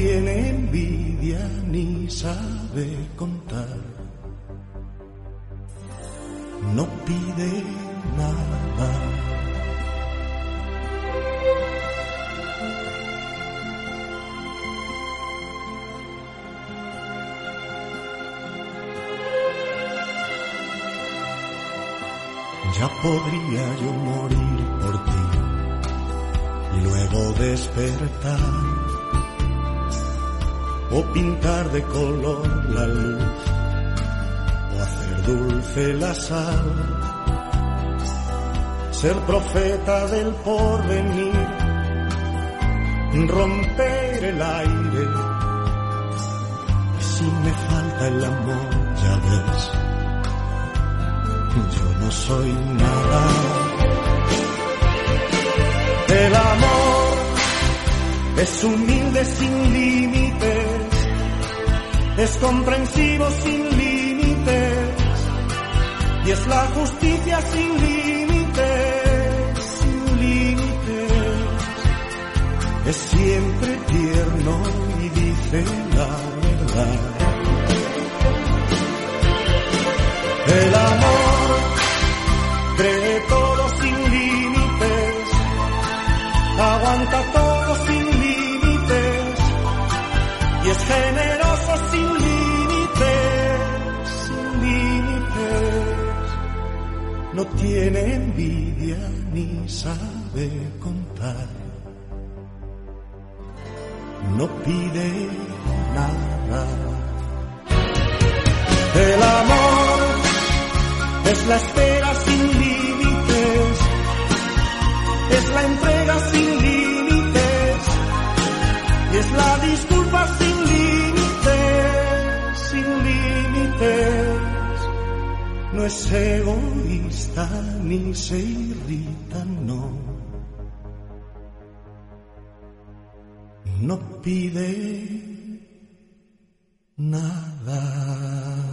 tiene envidia ni sabe contar, no pide nada. Ya podría yo morir por ti y luego despertar pintar de color la luz o hacer dulce la sal, ser profeta del porvenir, romper el aire. Y si me falta el amor, ya ves yo no soy nada. El amor es humilde sin límites, es comprensivo sin límites y es la justicia sin límites, sin límites. Es siempre tierno y dice la verdad. El amor tiene envidia ni sabe contar, no pide nada. El amor es la espera sin límites, es la entrega sin límites. Y es la disculpa sin límites, sin límites. No es egoísta ni se irrita, no. No pide nada.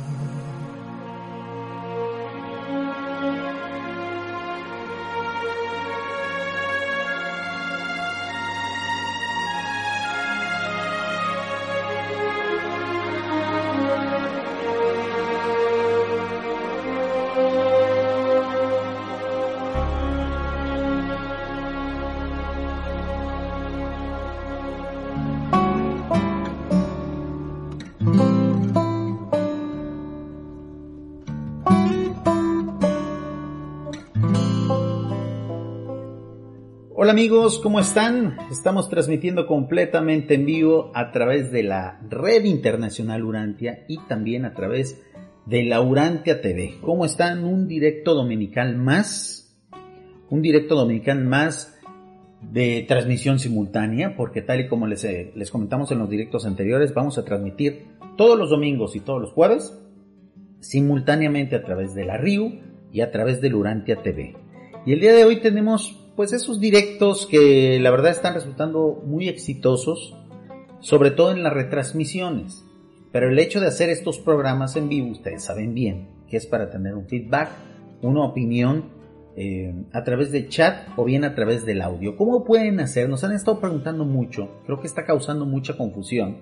Hola amigos, ¿cómo están? Estamos transmitiendo completamente en vivo a través de la red internacional Urantia y también a través de la Urantia TV. ¿Cómo están? Un directo dominical más. Un directo dominical más de transmisión simultánea, porque tal y como les, eh, les comentamos en los directos anteriores, vamos a transmitir todos los domingos y todos los jueves simultáneamente a través de la RIU y a través del Urantia TV. Y el día de hoy tenemos pues esos directos que la verdad están resultando muy exitosos, sobre todo en las retransmisiones. Pero el hecho de hacer estos programas en vivo, ustedes saben bien, que es para tener un feedback, una opinión eh, a través de chat o bien a través del audio. ¿Cómo pueden hacer? Nos han estado preguntando mucho, creo que está causando mucha confusión,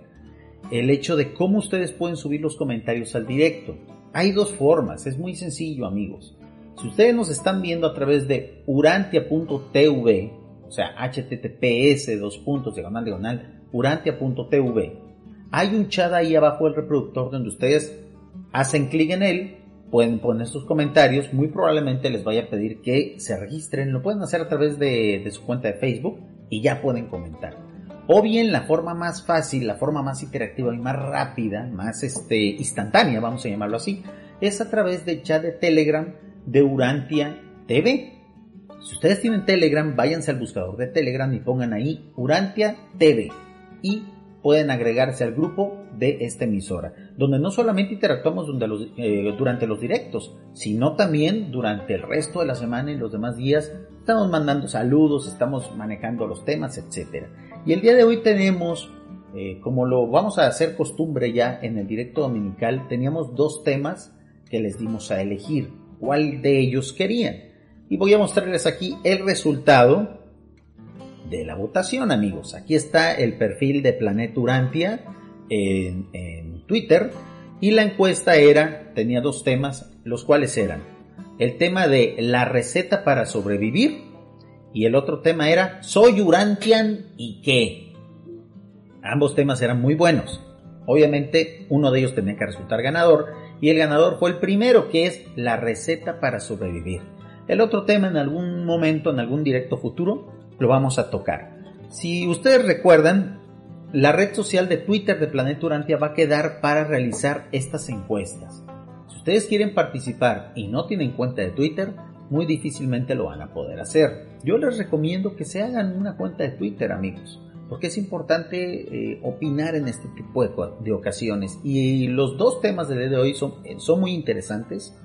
el hecho de cómo ustedes pueden subir los comentarios al directo. Hay dos formas, es muy sencillo amigos. Si ustedes nos están viendo a través de urantia.tv, o sea, https dos puntos diagonal diagonal urantia.tv, hay un chat ahí abajo del reproductor donde ustedes hacen clic en él, pueden poner sus comentarios, muy probablemente les vaya a pedir que se registren, lo pueden hacer a través de, su cuenta de Facebook y ya pueden comentar. O bien la forma más fácil, la forma más interactiva y más rápida, más este, instantánea, vamos a llamarlo así, es a través del chat de Telegram de Urantia TV. Si ustedes tienen Telegram, váyanse al buscador de Telegram y pongan ahí Urantia TV y pueden agregarse al grupo de esta emisora, donde no solamente interactuamos durante los, eh, durante los directos, sino también durante el resto de la semana y los demás días. Estamos mandando saludos, estamos manejando los temas, etc. Y el día de hoy tenemos, eh, como lo vamos a hacer costumbre ya en el directo dominical, teníamos dos temas que les dimos a elegir cuál de ellos querían. Y voy a mostrarles aquí el resultado de la votación, amigos. Aquí está el perfil de Planeta Urantia en, en Twitter. Y la encuesta era, tenía dos temas, los cuales eran el tema de la receta para sobrevivir y el otro tema era soy Urantian y qué. Ambos temas eran muy buenos. Obviamente uno de ellos tenía que resultar ganador y el ganador fue el primero, que es la receta para sobrevivir. El otro tema en algún momento, en algún directo futuro, lo vamos a tocar. Si ustedes recuerdan, la red social de Twitter de Planeta Urantia va a quedar para realizar estas encuestas. Si ustedes quieren participar y no tienen cuenta de Twitter, muy difícilmente lo van a poder hacer. Yo les recomiendo que se hagan una cuenta de Twitter, amigos porque es importante eh, opinar en este tipo de, ocasiones. Y los dos temas del día de hoy son, eh, son muy interesantes.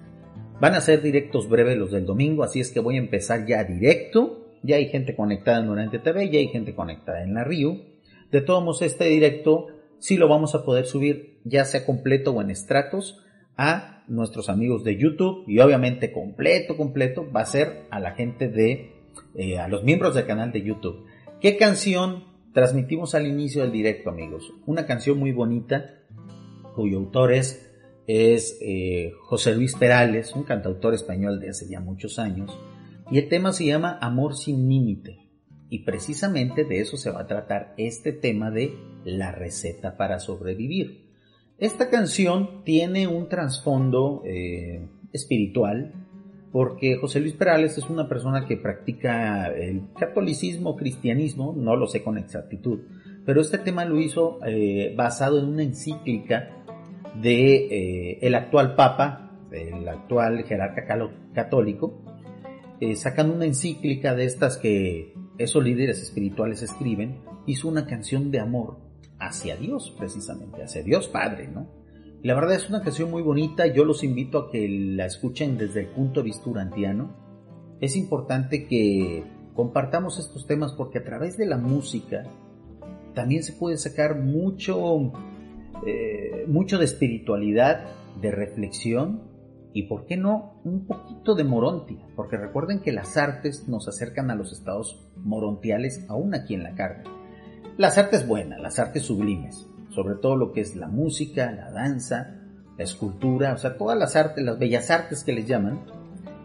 Van a ser directos breves los del domingo, así es que voy a empezar ya directo. Ya hay gente conectada en Oriente TV, ya hay gente conectada en la Rio. De todos modos, este directo sí lo vamos a poder subir, ya sea completo o en estratos, a nuestros amigos de YouTube. Y obviamente completo, completo, va a ser a la gente de, eh, a los miembros del canal de YouTube. ¿Qué canción transmitimos al inicio del directo, amigos. Una canción muy bonita, cuyo autor es, eh, José Luis Perales, un cantautor español de hace ya muchos años, y el tema se llama Amor sin límite. Y precisamente de eso se va a tratar este tema de la receta para sobrevivir. Esta canción tiene un trasfondo eh, espiritual, porque José Luis Perales es una persona que practica el catolicismo, cristianismo, no lo sé con exactitud, pero este tema lo hizo eh, basado en una encíclica de eh, el actual papa, el actual jerarca católico, eh, sacando una encíclica de estas que esos líderes espirituales escriben, hizo una canción de amor hacia Dios, precisamente, hacia Dios Padre, ¿no? La verdad es una canción muy bonita, yo los invito a que la escuchen desde el punto de vista urantiano. Es importante que compartamos estos temas porque a través de la música también se puede sacar mucho, eh, mucho de espiritualidad, de reflexión y, ¿por qué no?, un poquito de morontia, porque recuerden que las artes nos acercan a los estados morontiales aún aquí en la carne. Las artes buenas, las artes sublimes, sobre todo lo que es la música, la danza, la escultura, o sea, todas las artes, las bellas artes que les llaman,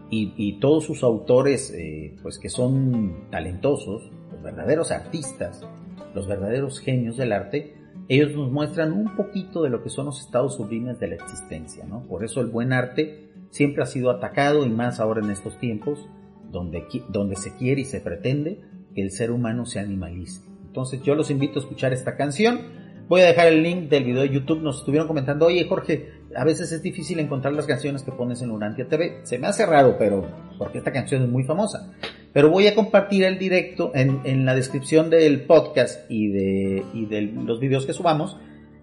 y, todos sus autores, eh, pues que son talentosos, los verdaderos artistas, los verdaderos genios del arte, ellos nos muestran un poquito de lo que son los estados sublimes de la existencia, ¿no? Por eso el buen arte siempre ha sido atacado y más ahora en estos tiempos, donde, donde se quiere y se pretende que el ser humano se animalice. Entonces yo los invito a escuchar esta canción. Voy a dejar el link del video de YouTube. Nos estuvieron comentando, oye Jorge, a veces es difícil encontrar las canciones que pones en Urantia TV. Se me hace raro, pero porque esta canción es muy famosa. Pero voy a compartir el directo en, en la descripción del podcast y de, y de los videos que subamos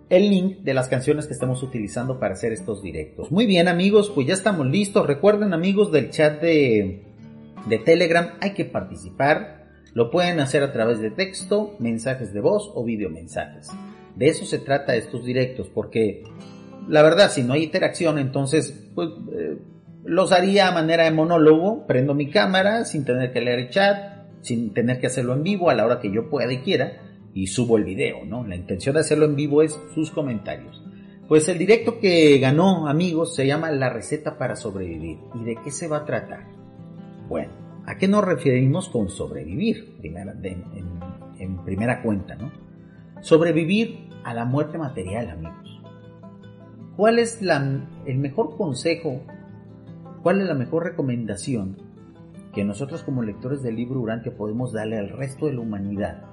el link de las canciones que estamos utilizando para hacer estos directos. Muy bien amigos, pues ya estamos listos. Recuerden amigos del chat de, de Telegram, hay que participar. Lo pueden hacer a través de texto, mensajes de voz o videomensajes. De eso se trata estos directos, porque la verdad, si no hay interacción, entonces pues, eh, los haría a manera de monólogo. Prendo mi cámara sin tener que leer el chat, sin tener que hacerlo en vivo a la hora que yo pueda y quiera, y subo el video, ¿no? La intención de hacerlo en vivo es sus comentarios. Pues el directo que ganó, amigos, se llama La receta para sobrevivir. ¿Y de qué se va a tratar? Bueno, ¿A qué nos referimos con sobrevivir? en, primera cuenta, ¿no? Sobrevivir a la muerte material, amigos. ¿Cuál es el mejor consejo? ¿Cuál es la mejor recomendación que nosotros como lectores del libro Urantia podemos darle al resto de la humanidad?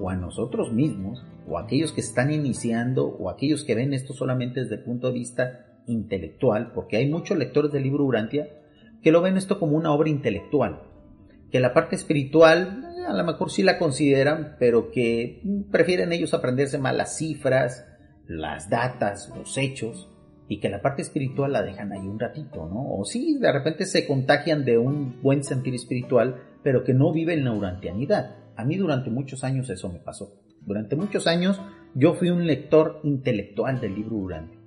O a nosotros mismos, o a aquellos que están iniciando, o a aquellos que ven esto solamente desde el punto de vista intelectual, porque hay muchos lectores del libro Urantia que lo ven esto como una obra intelectual, que la parte espiritual a lo mejor sí la consideran, pero que prefieren ellos aprenderse más las cifras, las datas, los hechos, y que la parte espiritual la dejan ahí un ratito, ¿no? O sí, de repente se contagian de un buen sentir espiritual, pero que no viven la urantianidad. A mí durante muchos años eso me pasó. Durante muchos años yo fui un lector intelectual del libro Durante.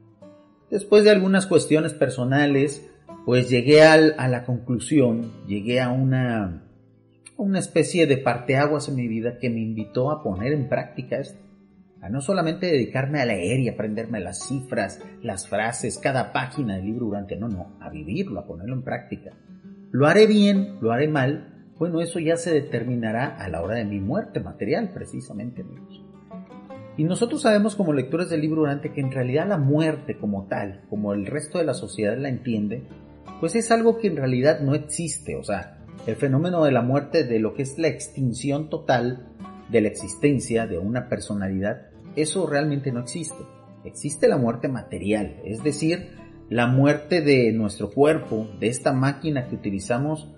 Después de algunas cuestiones personales, pues llegué al, a la conclusión, llegué a una, una especie de parteaguas en mi vida que me invitó a poner en práctica esto. A no solamente dedicarme a leer y aprenderme las cifras, las frases, cada página del libro durante, no, no, a vivirlo, a ponerlo en práctica. Lo haré bien, lo haré mal, bueno, eso ya se determinará a la hora de mi muerte material, precisamente, amigos. Y nosotros sabemos como lectores del libro durante que en realidad la muerte como tal, como el resto de la sociedad la entiende, pues es algo que en realidad no existe. O sea, el fenómeno de la muerte, de lo que es la extinción total de la existencia de una personalidad, eso realmente no existe. Existe la muerte material, es decir, la muerte de nuestro cuerpo, de esta máquina que utilizamos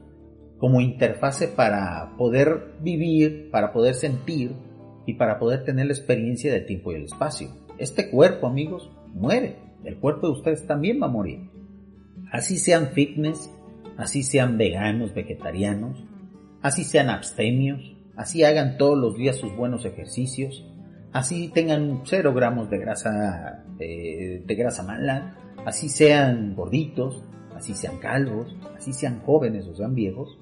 como interfase para poder vivir, para poder sentir y para poder tener la experiencia del tiempo y el espacio. Este cuerpo, amigos, muere. El cuerpo de ustedes también va a morir así sean fitness, así sean veganos, vegetarianos, así sean abstemios, así hagan todos los días sus buenos ejercicios, así tengan cero gramos de grasa, de grasa mala, así sean gorditos, así sean calvos, así sean jóvenes o sean viejos,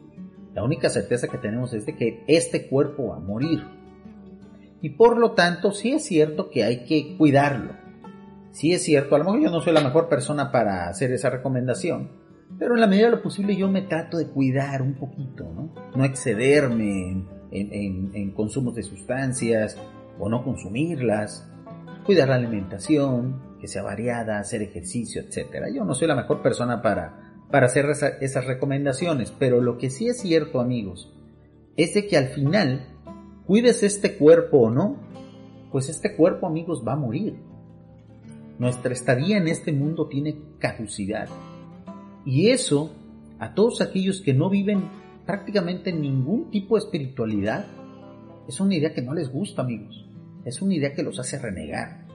la única certeza que tenemos es de que este cuerpo va a morir. Y por lo tanto, sí es cierto que hay que cuidarlo sí es cierto, a lo mejor yo no soy la mejor persona para hacer esa recomendación, pero en la medida de lo posible yo me trato de cuidar un poquito, ¿no? Excederme en, consumos de sustancias o no consumirlas, cuidar la alimentación, que sea variada, hacer ejercicio, etc. Yo no soy la mejor persona para, para hacer esas recomendaciones, pero lo que sí es cierto, amigos, es de que al final, cuides este cuerpo o no, pues este cuerpo, amigos, va a morir nuestra estadía en este mundo tiene caducidad. Y eso, a todos aquellos que no viven prácticamente ningún tipo de espiritualidad, es una idea que no les gusta, amigos. Es una idea que los hace renegar.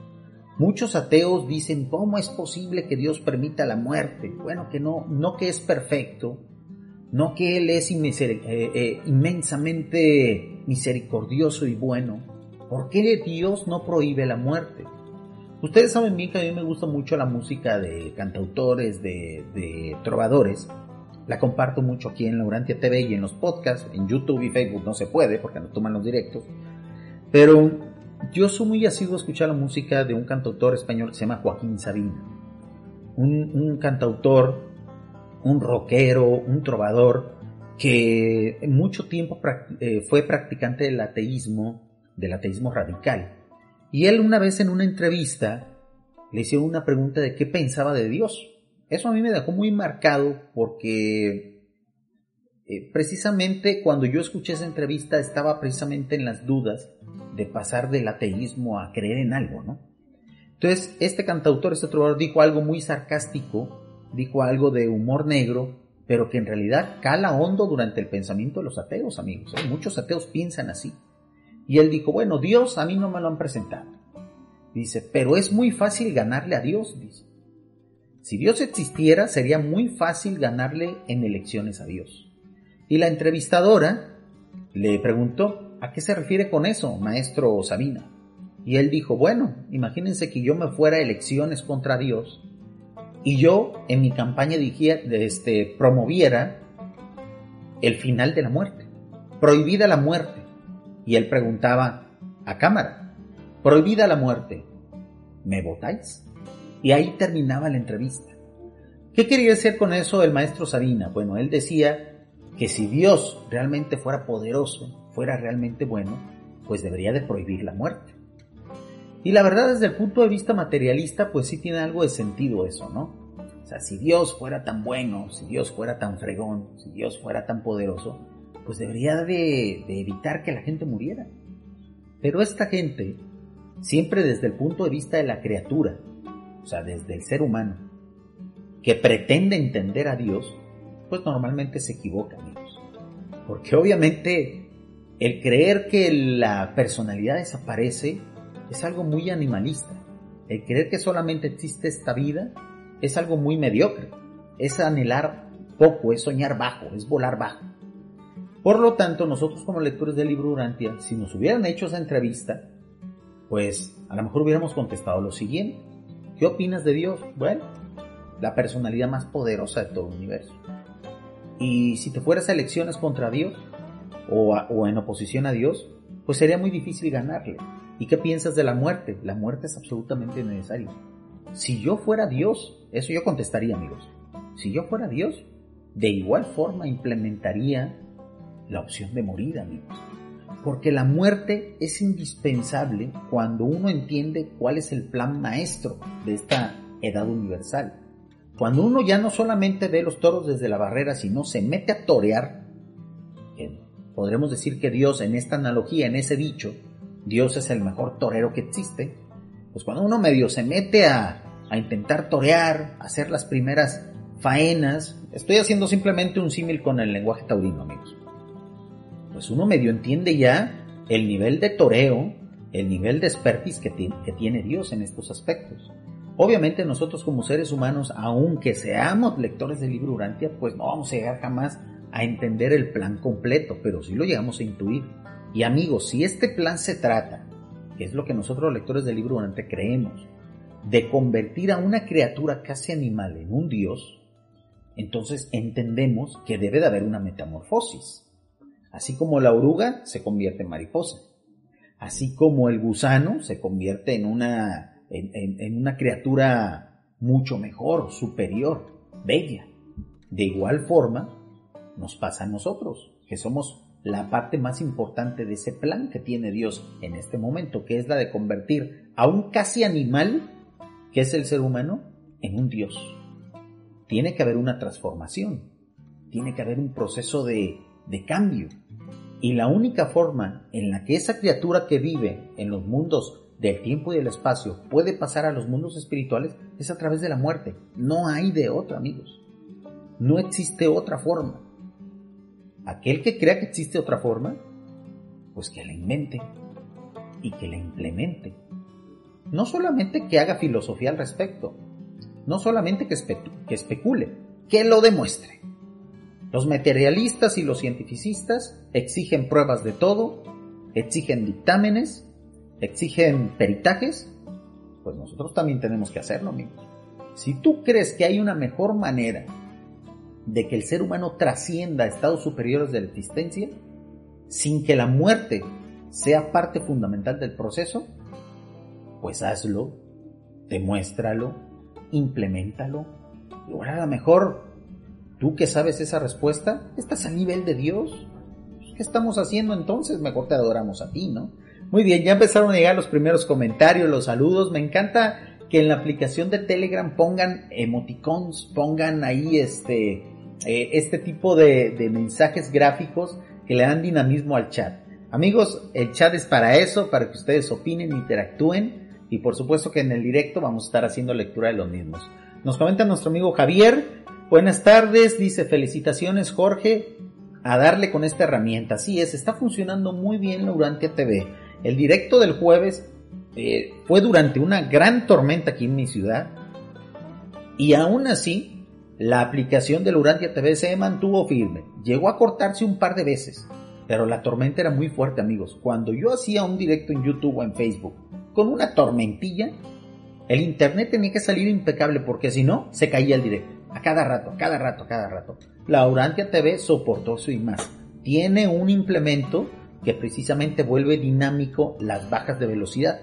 Muchos ateos dicen, ¿cómo es posible que Dios permita la muerte? Bueno, que no, no que es perfecto, no que Él es eh, eh, inmensamente misericordioso y bueno. ¿Por qué Dios no prohíbe la muerte? Ustedes saben bien que a mí me gusta mucho la música de cantautores, de, trovadores. La comparto mucho aquí en Laurantia TV y en los podcasts. En YouTube y Facebook no se puede porque no toman los directos. Pero yo soy muy asiduo a escuchar la música de un cantautor español que se llama Joaquín Sabina. Un, cantautor, un rockero, un trovador que en mucho tiempo eh, fue practicante del ateísmo, del ateísmo radical y él una vez en una entrevista le hizo una pregunta de qué pensaba de Dios. Eso a mí me dejó muy marcado porque eh, precisamente cuando yo escuché esa entrevista estaba precisamente en las dudas de pasar del ateísmo a creer en algo, ¿no? Entonces, este cantautor, este trovador, dijo algo muy sarcástico, dijo algo de humor negro, pero que en realidad cala hondo durante el pensamiento de los ateos, amigos. ¿eh? Muchos ateos piensan así. Y él dijo, bueno, Dios a mí no me lo han presentado. Dice, pero es muy fácil ganarle a Dios, dice. Si Dios existiera, sería muy fácil ganarle en elecciones a Dios. Y la entrevistadora le preguntó, ¿a qué se refiere con eso, maestro Sabina? Y él dijo, bueno, imagínense que yo me fuera a elecciones contra Dios y yo en mi campaña dijera, este, promoviera el final de la muerte, prohibida la muerte. Y él preguntaba a cámara, prohibida la muerte, ¿me votáis? Y ahí terminaba la entrevista. ¿Qué quería decir con eso el maestro Sabina? Bueno, él decía que si Dios realmente fuera poderoso, fuera realmente bueno, pues debería de prohibir la muerte. Y la verdad desde el punto de vista materialista, pues sí tiene algo de sentido eso, ¿no? O sea, si Dios fuera tan bueno, si Dios fuera tan fregón, si Dios fuera tan poderoso, pues debería de, de evitar que la gente muriera. Pero esta gente, siempre desde el punto de vista de la criatura, o sea, desde el ser humano, que pretende entender a Dios, pues normalmente se equivoca, amigos. Porque obviamente el creer que la personalidad desaparece es algo muy animalista. El creer que solamente existe esta vida es algo muy mediocre. Es anhelar poco, es soñar bajo, es volar bajo. Por lo tanto, nosotros como lectores del libro Urantia, si nos hubieran hecho esa entrevista, pues a lo mejor hubiéramos contestado lo siguiente. ¿Qué opinas de Dios? Bueno, la personalidad más poderosa de todo el universo. Y si te fueras a elecciones contra Dios o, o en oposición a Dios, pues sería muy difícil ganarle. ¿Y qué piensas de la muerte? La muerte es absolutamente necesaria. Si yo fuera Dios, eso yo contestaría, amigos. Si yo fuera Dios, de igual forma implementaría la opción de morir, amigos. Porque la muerte es indispensable cuando uno entiende cuál es el plan maestro de esta edad universal. Cuando uno ya no solamente ve los toros desde la barrera, sino se mete a torear, podremos decir que Dios en esta analogía, en ese dicho, Dios es el mejor torero que existe, pues cuando uno medio se mete a, a intentar torear, hacer las primeras faenas, estoy haciendo simplemente un símil con el lenguaje taurino, amigos. Pues uno medio entiende ya el nivel de toreo, el nivel de expertise que, que tiene Dios en estos aspectos. Obviamente nosotros como seres humanos, aunque seamos lectores del libro Urantia, pues no vamos a llegar jamás a entender el plan completo, pero sí lo llegamos a intuir. Y amigos, si este plan se trata, que es lo que nosotros lectores del libro durante creemos, de convertir a una criatura casi animal en un dios, entonces entendemos que debe de haber una metamorfosis. Así como la oruga se convierte en mariposa, así como el gusano se convierte en una, en, en una criatura mucho mejor, superior, bella. De igual forma, nos pasa a nosotros, que somos la parte más importante de ese plan que tiene Dios en este momento, que es la de convertir a un casi animal, que es el ser humano, en un Dios. Tiene que haber una transformación, tiene que haber un proceso de, de cambio. Y la única forma en la que esa criatura que vive en los mundos del tiempo y del espacio puede pasar a los mundos espirituales es a través de la muerte. No hay de otra, amigos. No existe otra forma. Aquel que crea que existe otra forma, pues que la invente y que la implemente. No solamente que haga filosofía al respecto, no solamente que, que especule, que lo demuestre. Los materialistas y los cientificistas exigen pruebas de todo, exigen dictámenes, exigen peritajes, pues nosotros también tenemos que hacerlo, amigos. Si tú crees que hay una mejor manera de que el ser humano trascienda a estados superiores de la existencia sin que la muerte sea parte fundamental del proceso, pues hazlo, demuéstralo, implementalo. Y ahora a lo mejor tú que sabes esa respuesta, estás a nivel de Dios. ¿Qué estamos haciendo entonces? Mejor te adoramos a ti, ¿no? Muy bien, ya empezaron a llegar los primeros comentarios, los saludos. Me encanta que en la aplicación de Telegram pongan emoticons, pongan ahí este eh, este tipo de, de mensajes gráficos que le dan dinamismo al chat. Amigos, el chat es para eso, para que ustedes opinen, interactúen y por supuesto que en el directo vamos a estar haciendo lectura de los mismos. Nos comenta nuestro amigo Javier, buenas tardes, dice felicitaciones Jorge, a darle con esta herramienta. Así es, está funcionando muy bien Urantia TV. El directo del jueves eh, fue durante una gran tormenta aquí en mi ciudad y aún así la aplicación del Urantia TV se mantuvo firme. Llegó a cortarse un par de veces, pero la tormenta era muy fuerte amigos. Cuando yo hacía un directo en YouTube o en Facebook con una tormentilla, el internet tenía que salir impecable porque si no, se caía el directo. A cada rato, a cada rato, a cada rato. La Urantia TV soportó eso y más. Tiene un implemento que precisamente vuelve dinámico las bajas de velocidad.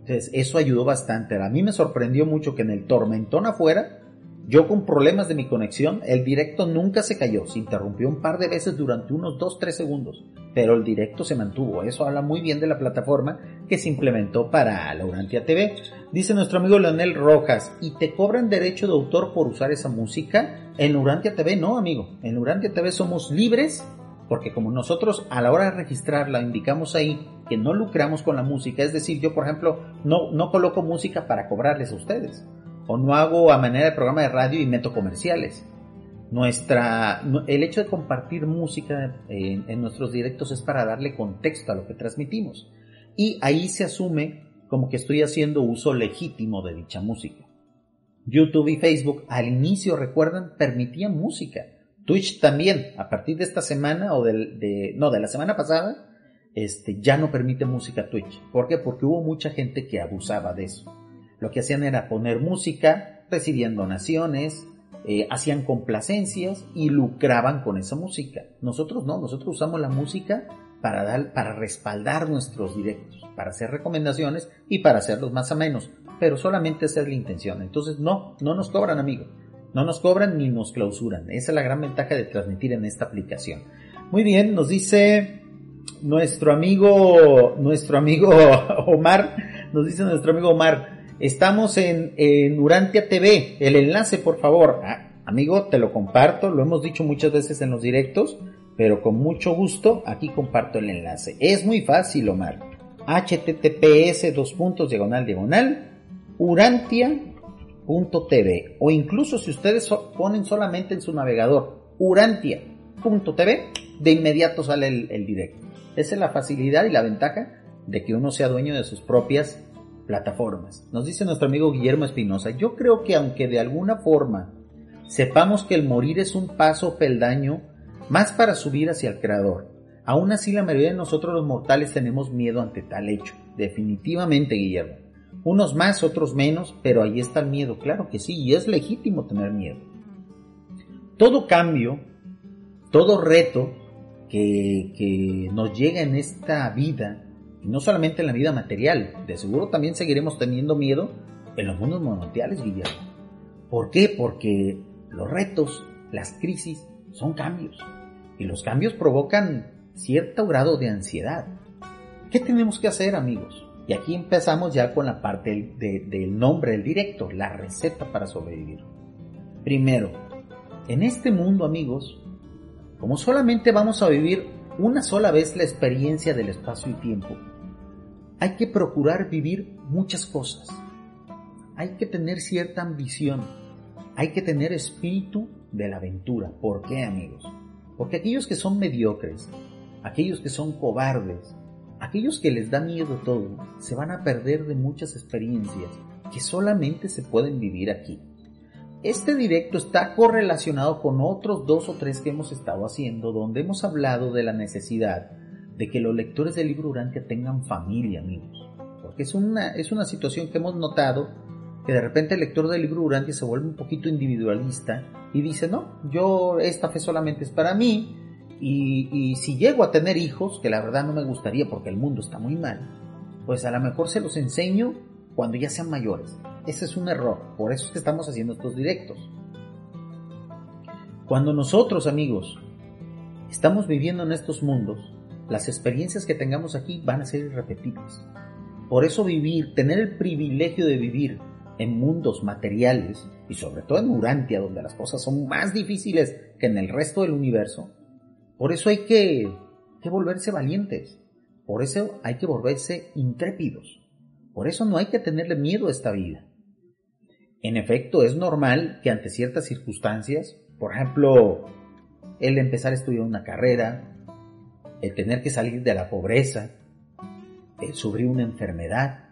Entonces, eso ayudó bastante. A mí me sorprendió mucho que en el tormentón afuera, yo con problemas de mi conexión, el directo nunca se cayó. Se interrumpió un par de veces durante unos 2-3 segundos, pero el directo se mantuvo. Eso habla muy bien de la plataforma que se implementó para Laurantia TV. Dice nuestro amigo Leonel Rojas, ¿y te cobran derecho de autor por usar esa música? En Laurantia TV no, amigo. En Laurantia TV somos libres porque como nosotros a la hora de registrarla indicamos ahí que no lucramos con la música, es decir, yo por ejemplo no, no coloco música para cobrarles a ustedes, o no hago a manera de programa de radio y meto comerciales. Nuestra, el hecho de compartir música en, en nuestros directos es para darle contexto a lo que transmitimos. Y ahí se asume como que estoy haciendo uso legítimo de dicha música. YouTube y Facebook al inicio, recuerdan, permitían música Twitch también, a partir de esta semana o del, de, no, de la semana pasada, este, ya no permite música Twitch. ¿Por qué? Porque hubo mucha gente que abusaba de eso. Lo que hacían era poner música, recibían donaciones, eh, hacían complacencias y lucraban con esa música. Nosotros no, nosotros usamos la música para, dar, para respaldar nuestros directos, para hacer recomendaciones y para hacerlos más o menos. Pero solamente esa es la intención. Entonces no, no nos cobran amigos. No nos cobran ni nos clausuran. Esa es la gran ventaja de transmitir en esta aplicación. Muy bien, nos dice nuestro amigo, nuestro amigo Omar, nos dice nuestro amigo Omar, estamos en, Urantia TV, el enlace por favor. Ah, amigo, te lo comparto, lo hemos dicho muchas veces en los directos, pero con mucho gusto aquí comparto el enlace. Es muy fácil, Omar. https dos puntos diagonal diagonal urantia TV o incluso si ustedes ponen solamente en su navegador urantia.tv, de inmediato sale el, directo. Esa es la facilidad y la ventaja de que uno sea dueño de sus propias plataformas. Nos dice nuestro amigo Guillermo Espinosa, yo creo que aunque de alguna forma sepamos que el morir es un paso peldaño más para subir hacia el Creador, aún así la mayoría de nosotros los mortales tenemos miedo ante tal hecho. Definitivamente, Guillermo. Unos más, otros menos, pero ahí está el miedo, claro que sí, y es legítimo tener miedo. Todo cambio, todo reto que, que nos llega en esta vida, no solamente en la vida material, de seguro también seguiremos teniendo miedo en los mundos monoteales, Guillermo. ¿Por qué? Porque los retos, las crisis, son cambios. Y los cambios provocan cierto grado de ansiedad. ¿Qué tenemos que hacer, amigos? Y aquí empezamos ya con la parte del nombre del directo, la receta para sobrevivir. Primero, en este mundo amigos, como solamente vamos a vivir una sola vez la experiencia del espacio y tiempo, hay que procurar vivir muchas cosas. Hay que tener cierta ambición. Hay que tener espíritu de la aventura. ¿Por qué amigos? Porque aquellos que son mediocres, aquellos que son cobardes, Aquellos que les da miedo todo se van a perder de muchas experiencias que solamente se pueden vivir aquí. Este directo está correlacionado con otros dos o tres que hemos estado haciendo donde hemos hablado de la necesidad de que los lectores del libro Urantia tengan familia, amigos. Porque es una, es una situación que hemos notado que de repente el lector del libro Urantia se vuelve un poquito individualista y dice, no, yo esta fe solamente es para mí, y, si llego a tener hijos, que la verdad no me gustaría porque el mundo está muy mal, pues a lo mejor se los enseño cuando ya sean mayores. Ese es un error, por eso es que estamos haciendo estos directos. Cuando nosotros, amigos, estamos viviendo en estos mundos, las experiencias que tengamos aquí van a ser irrepetibles. Por eso vivir, tener el privilegio de vivir en mundos materiales, y sobre todo en Urantia, donde las cosas son más difíciles que en el resto del universo, por eso hay que, que volverse valientes, por eso hay que volverse intrépidos, por eso no hay que tenerle miedo a esta vida. En efecto, es normal que ante ciertas circunstancias, por ejemplo, el empezar a estudiar una carrera, el tener que salir de la pobreza, el sufrir una enfermedad,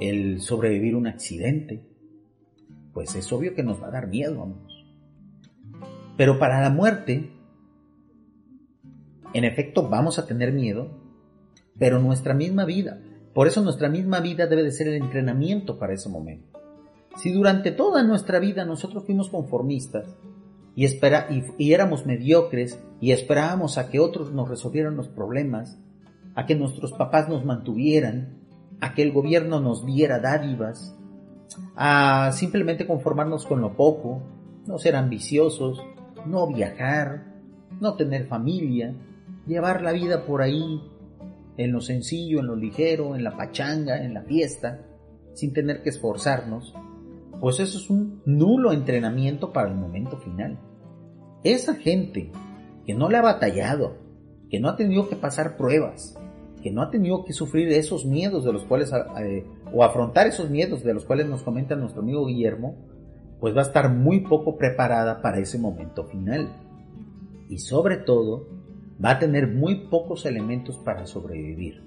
el sobrevivir un accidente, pues es obvio que nos va a dar miedo, amigos. Pero para la muerte, en efecto, vamos a tener miedo, pero nuestra misma vida, por eso nuestra misma vida debe de ser el entrenamiento para ese momento. Si durante toda nuestra vida nosotros fuimos conformistas y, éramos mediocres y esperábamos a que otros nos resolvieran los problemas, a que nuestros papás nos mantuvieran, a que el gobierno nos diera dádivas, a simplemente conformarnos con lo poco, no ser ambiciosos, no viajar, no tener familia, llevar la vida por ahí, en lo sencillo, en lo ligero, en la pachanga, en la fiesta, sin tener que esforzarnos, pues eso es un nulo entrenamiento para el momento final. Esa gente que no le ha batallado, que no ha tenido que pasar pruebas, que no ha tenido que sufrir esos miedos de los cuales, o afrontar esos miedos de los cuales nos comenta nuestro amigo Guillermo, pues va a estar muy poco preparada para ese momento final. Y sobre todo, va a tener muy pocos elementos para sobrevivir.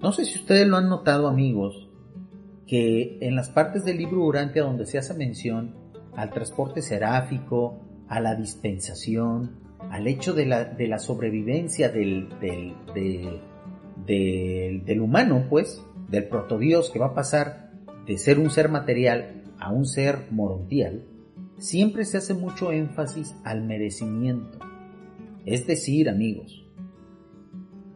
No sé si ustedes lo han notado amigos, que en las partes del libro Urantia donde se hace mención al transporte seráfico, a la dispensación, al hecho de la, de la sobrevivencia del, del humano, pues, del protodios que va a pasar de ser un ser material a un ser morontial, siempre se hace mucho énfasis al merecimiento. Es decir, amigos,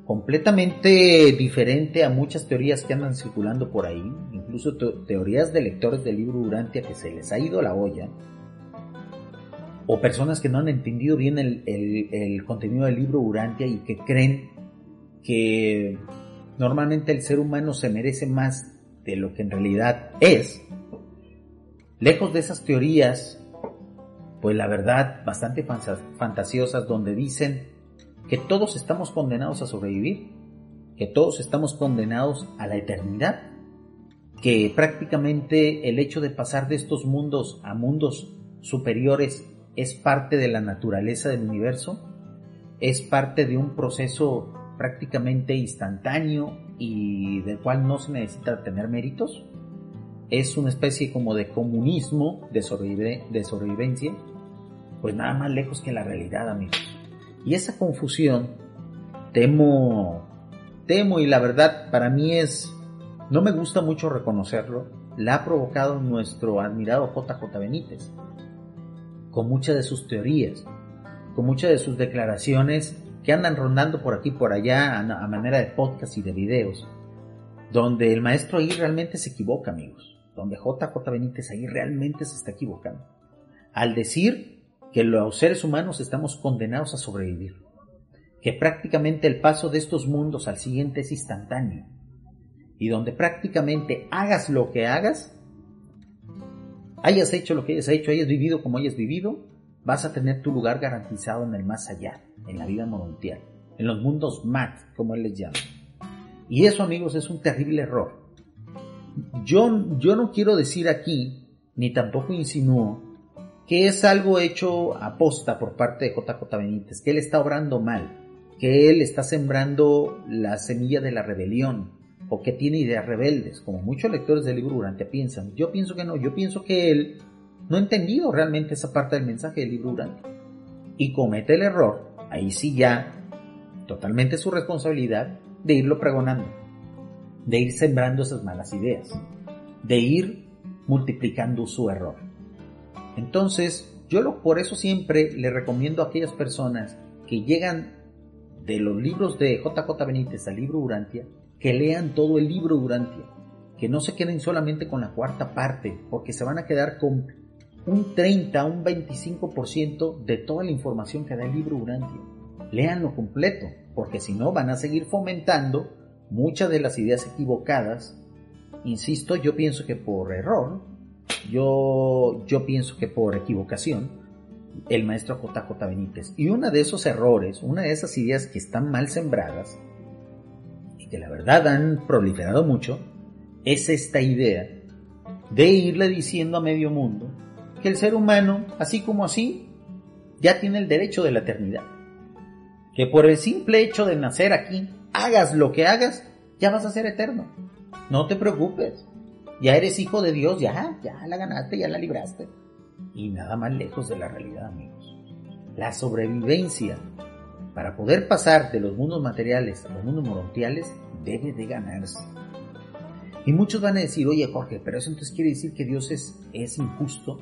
completamente diferente a muchas teorías que andan circulando por ahí, incluso teorías de lectores del libro Urantia que se les ha ido la olla, o personas que no han entendido bien el, el contenido del libro Urantia y que creen que normalmente el ser humano se merece más de lo que en realidad es, lejos de esas teorías, pues la verdad, bastante fantasiosas, donde dicen que todos estamos condenados a sobrevivir, que todos estamos condenados a la eternidad, que prácticamente el hecho de pasar de estos mundos a mundos superiores es parte de la naturaleza del universo, es parte de un proceso prácticamente instantáneo y del cual no se necesita tener méritos. Es una especie como de comunismo de, sobrevivencia, pues nada más lejos que la realidad, amigos. Y esa confusión, temo, temo y la verdad para mí es, no me gusta mucho reconocerlo, la ha provocado nuestro admirado JJ Benítez, con muchas de sus teorías, con muchas de sus declaraciones que andan rondando por aquí y por allá a, manera de podcast y de videos, donde el maestro ahí realmente se equivoca, amigos, donde JJ Benítez ahí realmente se está equivocando. Al decir que los seres humanos estamos condenados a sobrevivir, que prácticamente el paso de estos mundos al siguiente es instantáneo, y donde prácticamente hagas lo que hagas, hayas hecho lo que hayas hecho, hayas vivido como hayas vivido, vas a tener tu lugar garantizado en el más allá, en la vida mundial, en los mundos mat, como él les llama. Y eso, amigos, es un terrible error. Yo, yo no quiero decir aquí, ni tampoco insinúo, que es algo hecho a posta por parte de JJ Benítez, que él está obrando mal, que él está sembrando la semilla de la rebelión o que tiene ideas rebeldes, como muchos lectores del libro Durante piensan. Yo pienso que no, yo pienso que él no ha entendido realmente esa parte del mensaje del libro Durante y comete el error, ahí sí ya, totalmente su responsabilidad, de irlo pregonando, de ir sembrando esas malas ideas, de ir multiplicando su error. Entonces, yo por eso siempre le recomiendo a aquellas personas que llegan de los libros de JJ Benítez al libro Urantia, que lean todo el libro Urantia, que no se queden solamente con la cuarta parte, porque se van a quedar con un 30, un 25% de toda la información que da el libro Urantia. Leanlo completo, porque si no van a seguir fomentando muchas de las ideas equivocadas. Insisto, yo pienso que por error, yo, yo pienso que por equivocación, el maestro JJ Benítez. Y uno de esos errores, una de esas ideas que están mal sembradas, que la verdad han proliferado mucho, es esta idea de irle diciendo a medio mundo que el ser humano, así como así, ya tiene el derecho de la eternidad. Que por el simple hecho de nacer aquí, hagas lo que hagas, ya vas a ser eterno. No te preocupes. Ya eres hijo de Dios, ya, ya la ganaste, ya la libraste. Y nada más lejos de la realidad, amigos. La sobrevivencia para poder pasar de los mundos materiales a los mundos morontiales debe de ganarse. Y muchos van a decir, oye Jorge, pero eso entonces quiere decir que Dios es, injusto.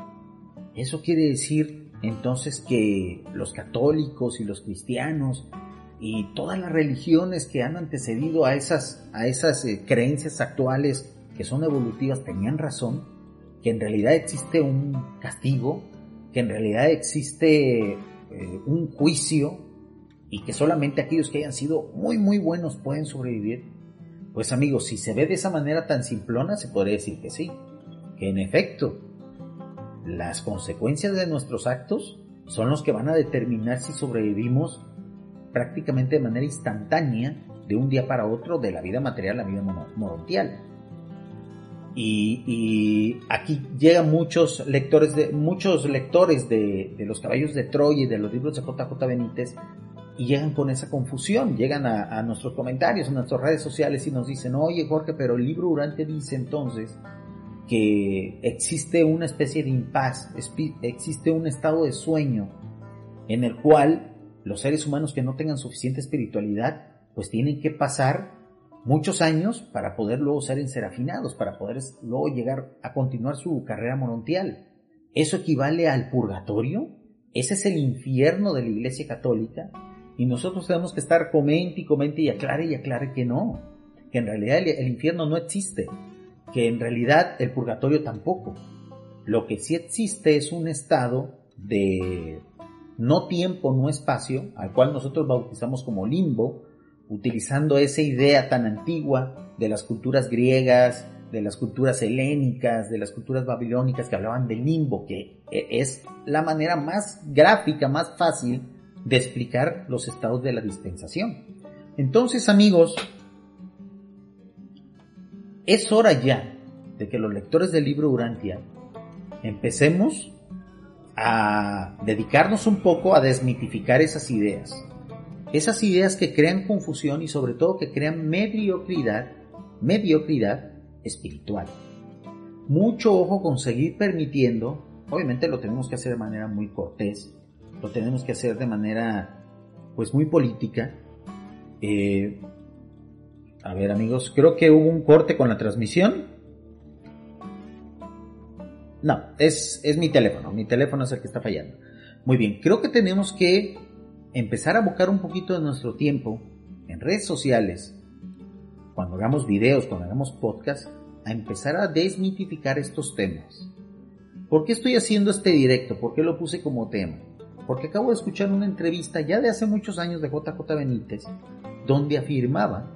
Eso quiere decir entonces que los católicos y los cristianos y todas las religiones que han antecedido a esas, a esas eh, creencias actuales que son evolutivas tenían razón, que en realidad existe un castigo, que en realidad existe eh, un juicio y que solamente aquellos que hayan sido muy muy buenos pueden sobrevivir. Pues amigos, si se ve de esa manera tan simplona, se podría decir que sí, que en efecto, las consecuencias de nuestros actos son los que van a determinar si sobrevivimos prácticamente de manera instantánea de un día para otro de la vida material a la vida morontial. Y, aquí llegan muchos lectores de muchos lectores de, los caballos de Troya y de los libros de JJ Benítez y llegan con esa confusión, llegan a, nuestros comentarios, a nuestras redes sociales y nos dicen, oye Jorge, pero el libro Durante dice entonces que existe una especie de impas, existe un estado de sueño en el cual los seres humanos que no tengan suficiente espiritualidad, pues tienen que pasar muchos años para poder luego ser enserafinados, para poder luego llegar a continuar su carrera morontial. ¿Eso equivale al purgatorio? ¿Ese es el infierno de la Iglesia Católica? Y nosotros tenemos que estar comente y comente y aclare y aclare que no, que en realidad el infierno no existe, que en realidad el purgatorio tampoco. Lo que sí existe es un estado de no tiempo, no espacio, al cual nosotros bautizamos como limbo, utilizando esa idea tan antigua de las culturas griegas, de las culturas helénicas, de las culturas babilónicas que hablaban del limbo, que e, es la manera más gráfica, más fácil de explicar los estados de la dispensación. Entonces, amigos, es hora ya de que los lectores del libro Urantia empecemos a dedicarnos un poco a desmitificar esas ideas. Esas ideas que crean confusión y sobre todo que crean mediocridad, mediocridad espiritual. Mucho ojo con seguir permitiendo, obviamente lo tenemos que hacer de manera muy cortés, lo tenemos que hacer de manera pues muy política. Eh, a ver amigos, creo que hubo un corte con la transmisión. No, es, es mi teléfono. Mi teléfono es el que está fallando. Muy bien, creo que tenemos que empezar a abocar un poquito de nuestro tiempo en redes sociales, cuando hagamos videos, cuando hagamos podcasts, a empezar a desmitificar estos temas. ¿Por qué estoy haciendo este directo? ¿Por qué lo puse como tema? Porque acabo de escuchar una entrevista ya de hace muchos años de JJ Benítez, donde afirmaba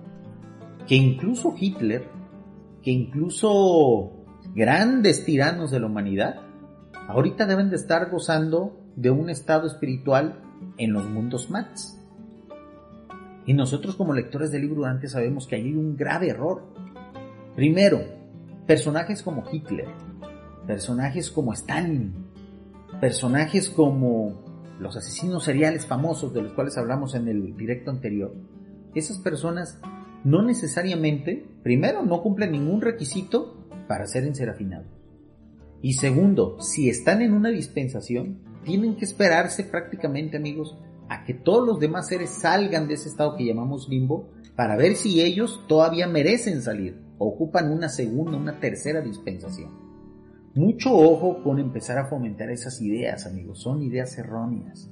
que incluso Hitler, que incluso grandes tiranos de la humanidad, ahorita deben de estar gozando de un estado espiritual en los mundos mats. Y nosotros como lectores del libro antes sabemos que hay un grave error. Primero, personajes como Hitler, personajes como Stalin, personajes como los asesinos seriales famosos de los cuales hablamos en el directo anterior, esas personas no necesariamente, primero, no cumplen ningún requisito para ser serafinados. Y segundo, si están en una dispensación, tienen que esperarse prácticamente, amigos, a que todos los demás seres salgan de ese estado que llamamos limbo para ver si ellos todavía merecen salir, ocupan una segunda, una tercera dispensación. Mucho ojo con empezar a fomentar esas ideas, amigos, son ideas erróneas,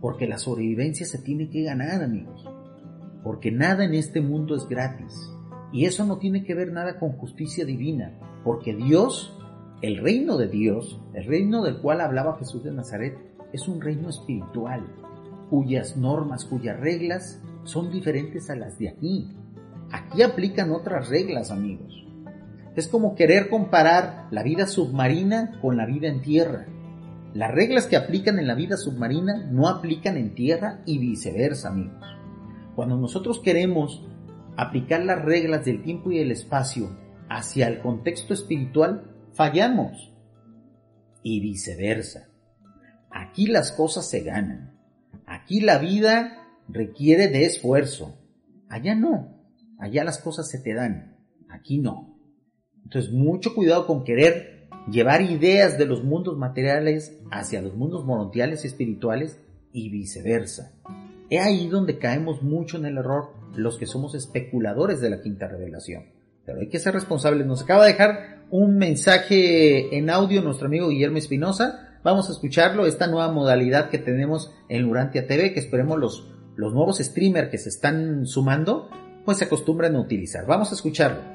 porque la sobrevivencia se tiene que ganar, amigos, porque nada en este mundo es gratis. Y eso no tiene que ver nada con justicia divina, porque Dios, el reino de Dios, el reino del cual hablaba Jesús de Nazaret, es un reino espiritual, cuyas normas, cuyas reglas son diferentes a las de aquí. Aquí aplican otras reglas, amigos. Es como querer comparar la vida submarina con la vida en tierra. Las reglas que aplican en la vida submarina no aplican en tierra y viceversa, amigos. Cuando nosotros queremos aplicar las reglas del tiempo y del espacio hacia el contexto espiritual, fallamos. Y viceversa. Aquí las cosas se ganan. Aquí la vida requiere de esfuerzo. Allá no. Allá las cosas se te dan. Aquí no. Entonces, mucho cuidado con querer llevar ideas de los mundos materiales hacia los mundos morontiales y espirituales y viceversa. He ahí donde caemos mucho en el error los que somos especuladores de la quinta revelación. Pero hay que ser responsables. Nos acaba de dejar un mensaje en audio nuestro amigo Guillermo Espinosa. Vamos a escucharlo, esta nueva modalidad que tenemos en Lurantia TV, que esperemos los, los nuevos streamers que se están sumando, pues se acostumbran a utilizar. Vamos a escucharlo.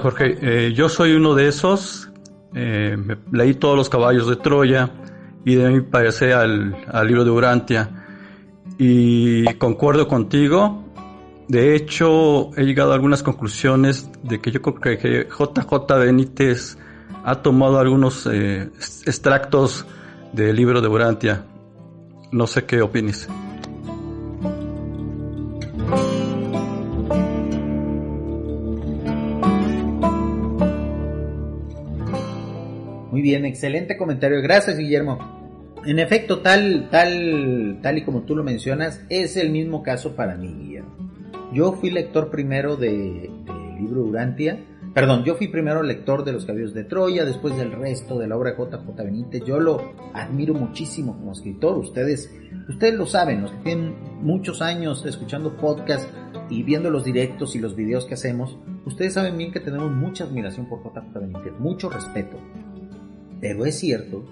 Jorge? Eh, yo soy uno de esos. Eh, leí todos los caballos de Troya y de mi pasé al, libro de Urantia. Y concuerdo contigo. De hecho, he llegado a algunas conclusiones de que yo creo que- que JJ Benítez ha tomado algunos eh, extractos del libro de Urantia. No sé qué opines. Bien, excelente comentario. Gracias, Guillermo. En efecto, tal, tal, tal y como tú lo mencionas, es el mismo caso para mí, Guillermo. Yo fui lector primero de, del libro Urantia. Perdón, yo fui primero lector de Los Caballos de Troya, después del resto de la obra de JJ Benítez. Yo lo admiro muchísimo como escritor. Ustedes, ustedes lo saben, los que tienen muchos años escuchando podcast y viendo los directos y los videos que hacemos, ustedes saben bien que tenemos mucha admiración por JJ Benítez, mucho respeto. Pero es cierto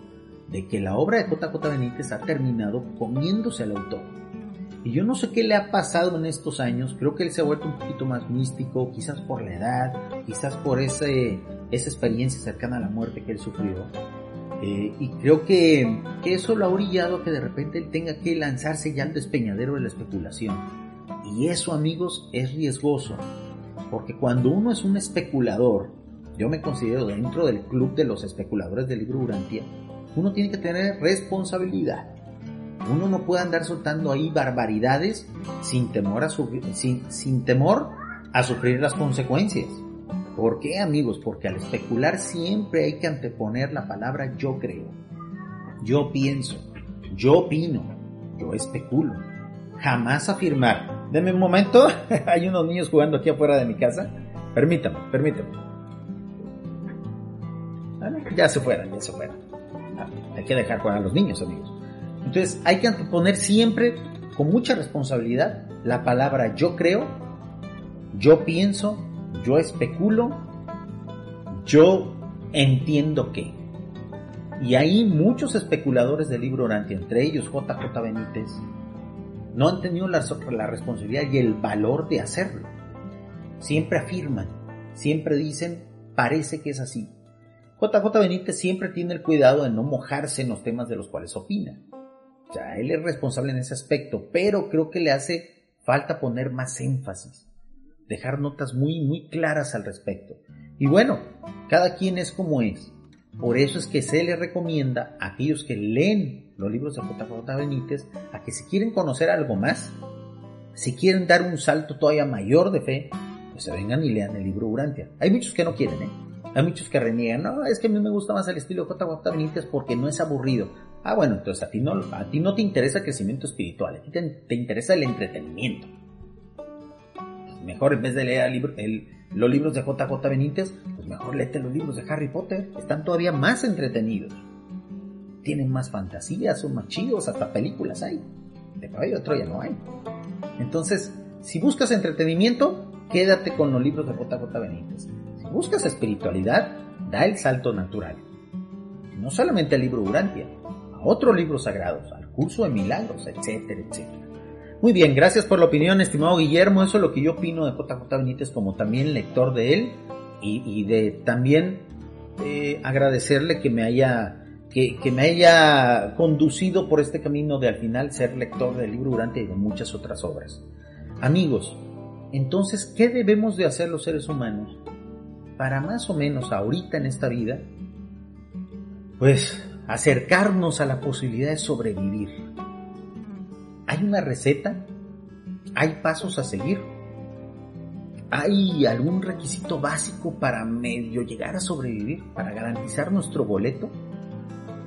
de que la obra de JJ Benítez ha terminado comiéndose al autor. Y yo no sé qué le ha pasado en estos años, creo que él se ha vuelto un poquito más místico, quizás por la edad, quizás por ese, esa experiencia cercana a la muerte que él sufrió. Eh, y creo que, que eso lo ha orillado a que de repente él tenga que lanzarse ya al despeñadero de la especulación. Y eso, amigos, es riesgoso. Porque cuando uno es un especulador, yo me considero dentro del club de los especuladores del libro Urantia, uno tiene que tener responsabilidad. Uno no puede andar soltando ahí barbaridades sin temor a, sufrir, sin, sin temor a sufrir las consecuencias. ¿Por qué, amigos? Porque al especular siempre hay que anteponer la palabra yo creo, yo pienso, yo opino, yo especulo. Jamás afirmar. Deme un momento, hay unos niños jugando aquí afuera de mi casa. Permítame, permítame. Ah, ya se fueran, ya se fueran. Ah, hay que dejar jugar a los niños, amigos. Entonces hay que anteponer siempre con mucha responsabilidad la palabra yo creo, yo pienso, yo especulo, yo entiendo que. Y ahí muchos especuladores del libro Orantia, entre ellos JJ Benítez, no han tenido la, la responsabilidad y el valor de hacerlo. Siempre afirman, siempre dicen, parece que es así. JJ Benítez siempre tiene el cuidado de no mojarse en los temas de los cuales opina. O sea, él es responsable en ese aspecto, pero creo que le hace falta poner más énfasis, dejar notas muy, muy claras al respecto. Y bueno, cada quien es como es. Por eso es que se le recomienda a aquellos que leen los libros de JJ Benítez a que si quieren conocer algo más, si quieren dar un salto todavía mayor de fe, pues se vengan y lean el libro Urantia. Hay muchos que no quieren, ¿eh? Hay muchos que reniegan, no, es que a mí me gusta más el estilo JJ Benítez porque no es aburrido. Ah, bueno, entonces a ti no, a ti no te interesa el crecimiento espiritual, a ti te, te interesa el entretenimiento. Mejor en vez de leer los libros de JJ Benítez, pues mejor léete los libros de Harry Potter, están todavía más entretenidos. Tienen más fantasías, son más chidos, hasta películas hay. De caballo de Troya no hay. Entonces, si buscas entretenimiento, quédate con los libros de JJ Benítez. Buscas espiritualidad, da el salto natural. No solamente al libro Urantia, a otros libros sagrados, al curso de milagros, etcétera, etcétera. Muy bien, gracias por la opinión, estimado Guillermo. Eso es lo que yo opino de JJ Benítez como también lector de él y, de también eh, agradecerle que me haya que me haya conducido por este camino de al final ser lector del libro Durante y de muchas otras obras. Amigos, entonces, ¿qué debemos de hacer los seres humanos para más o menos ahorita en esta vida, pues acercarnos a la posibilidad de sobrevivir? ¿Hay una receta? ¿Hay pasos a seguir? ¿Hay algún requisito básico para medio llegar a sobrevivir, para garantizar nuestro boleto?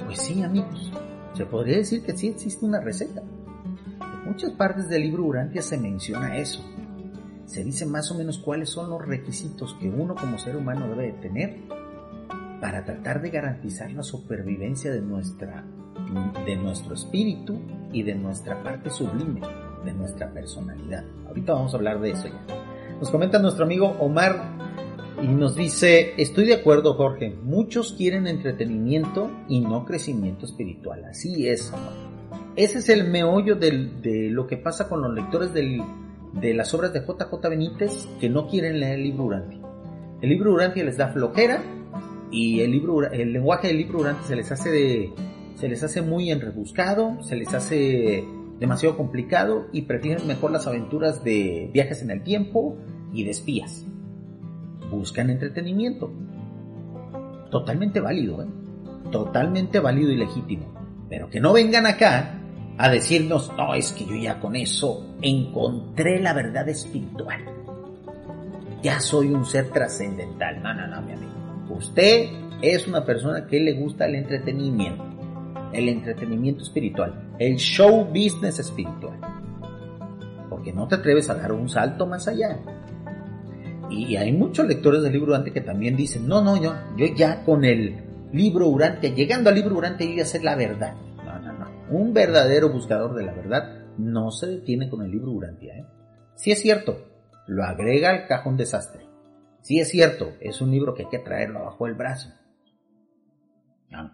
Pues sí, amigos, se podría decir que sí existe una receta. En muchas partes del libro Urantia se menciona eso se dice más o menos cuáles son los requisitos que uno como ser humano debe de tener para tratar de garantizar la supervivencia de, nuestra, de nuestro espíritu y de nuestra parte sublime, de nuestra personalidad. Ahorita vamos a hablar de eso ya. Nos comenta nuestro amigo Omar y nos dice, estoy de acuerdo Jorge, muchos quieren entretenimiento y no crecimiento espiritual. Así es, Ese es el meollo de lo que pasa con los lectores del de las obras de JJ Benítez que no quieren leer el libro Urantia. El libro Urantia les da flojera y el libro el lenguaje del libro Urantia se les hace se les hace muy enrebuscado, se les hace demasiado complicado y prefieren mejor las aventuras de viajes en el tiempo y de espías. Buscan entretenimiento. Totalmente válido, ¿eh? Totalmente válido y legítimo. Pero que no vengan acá a decirnos, no, es que yo ya con eso encontré la verdad espiritual. Ya soy un ser trascendental. No, no, no, mi amigo. Usted es una persona que le gusta el entretenimiento, el entretenimiento espiritual, el show business espiritual. Porque no te atreves a dar un salto más allá. Y hay muchos lectores del libro Durante que también dicen, no, no, yo, yo ya con el libro Durante, llegando al libro Durante, yo ya sé la verdad. Un verdadero buscador de la verdad no se detiene con el libro Urantia. ¿eh? Si es cierto, lo agrega al cajón desastre. Si es cierto, es un libro que hay que traerlo bajo el brazo.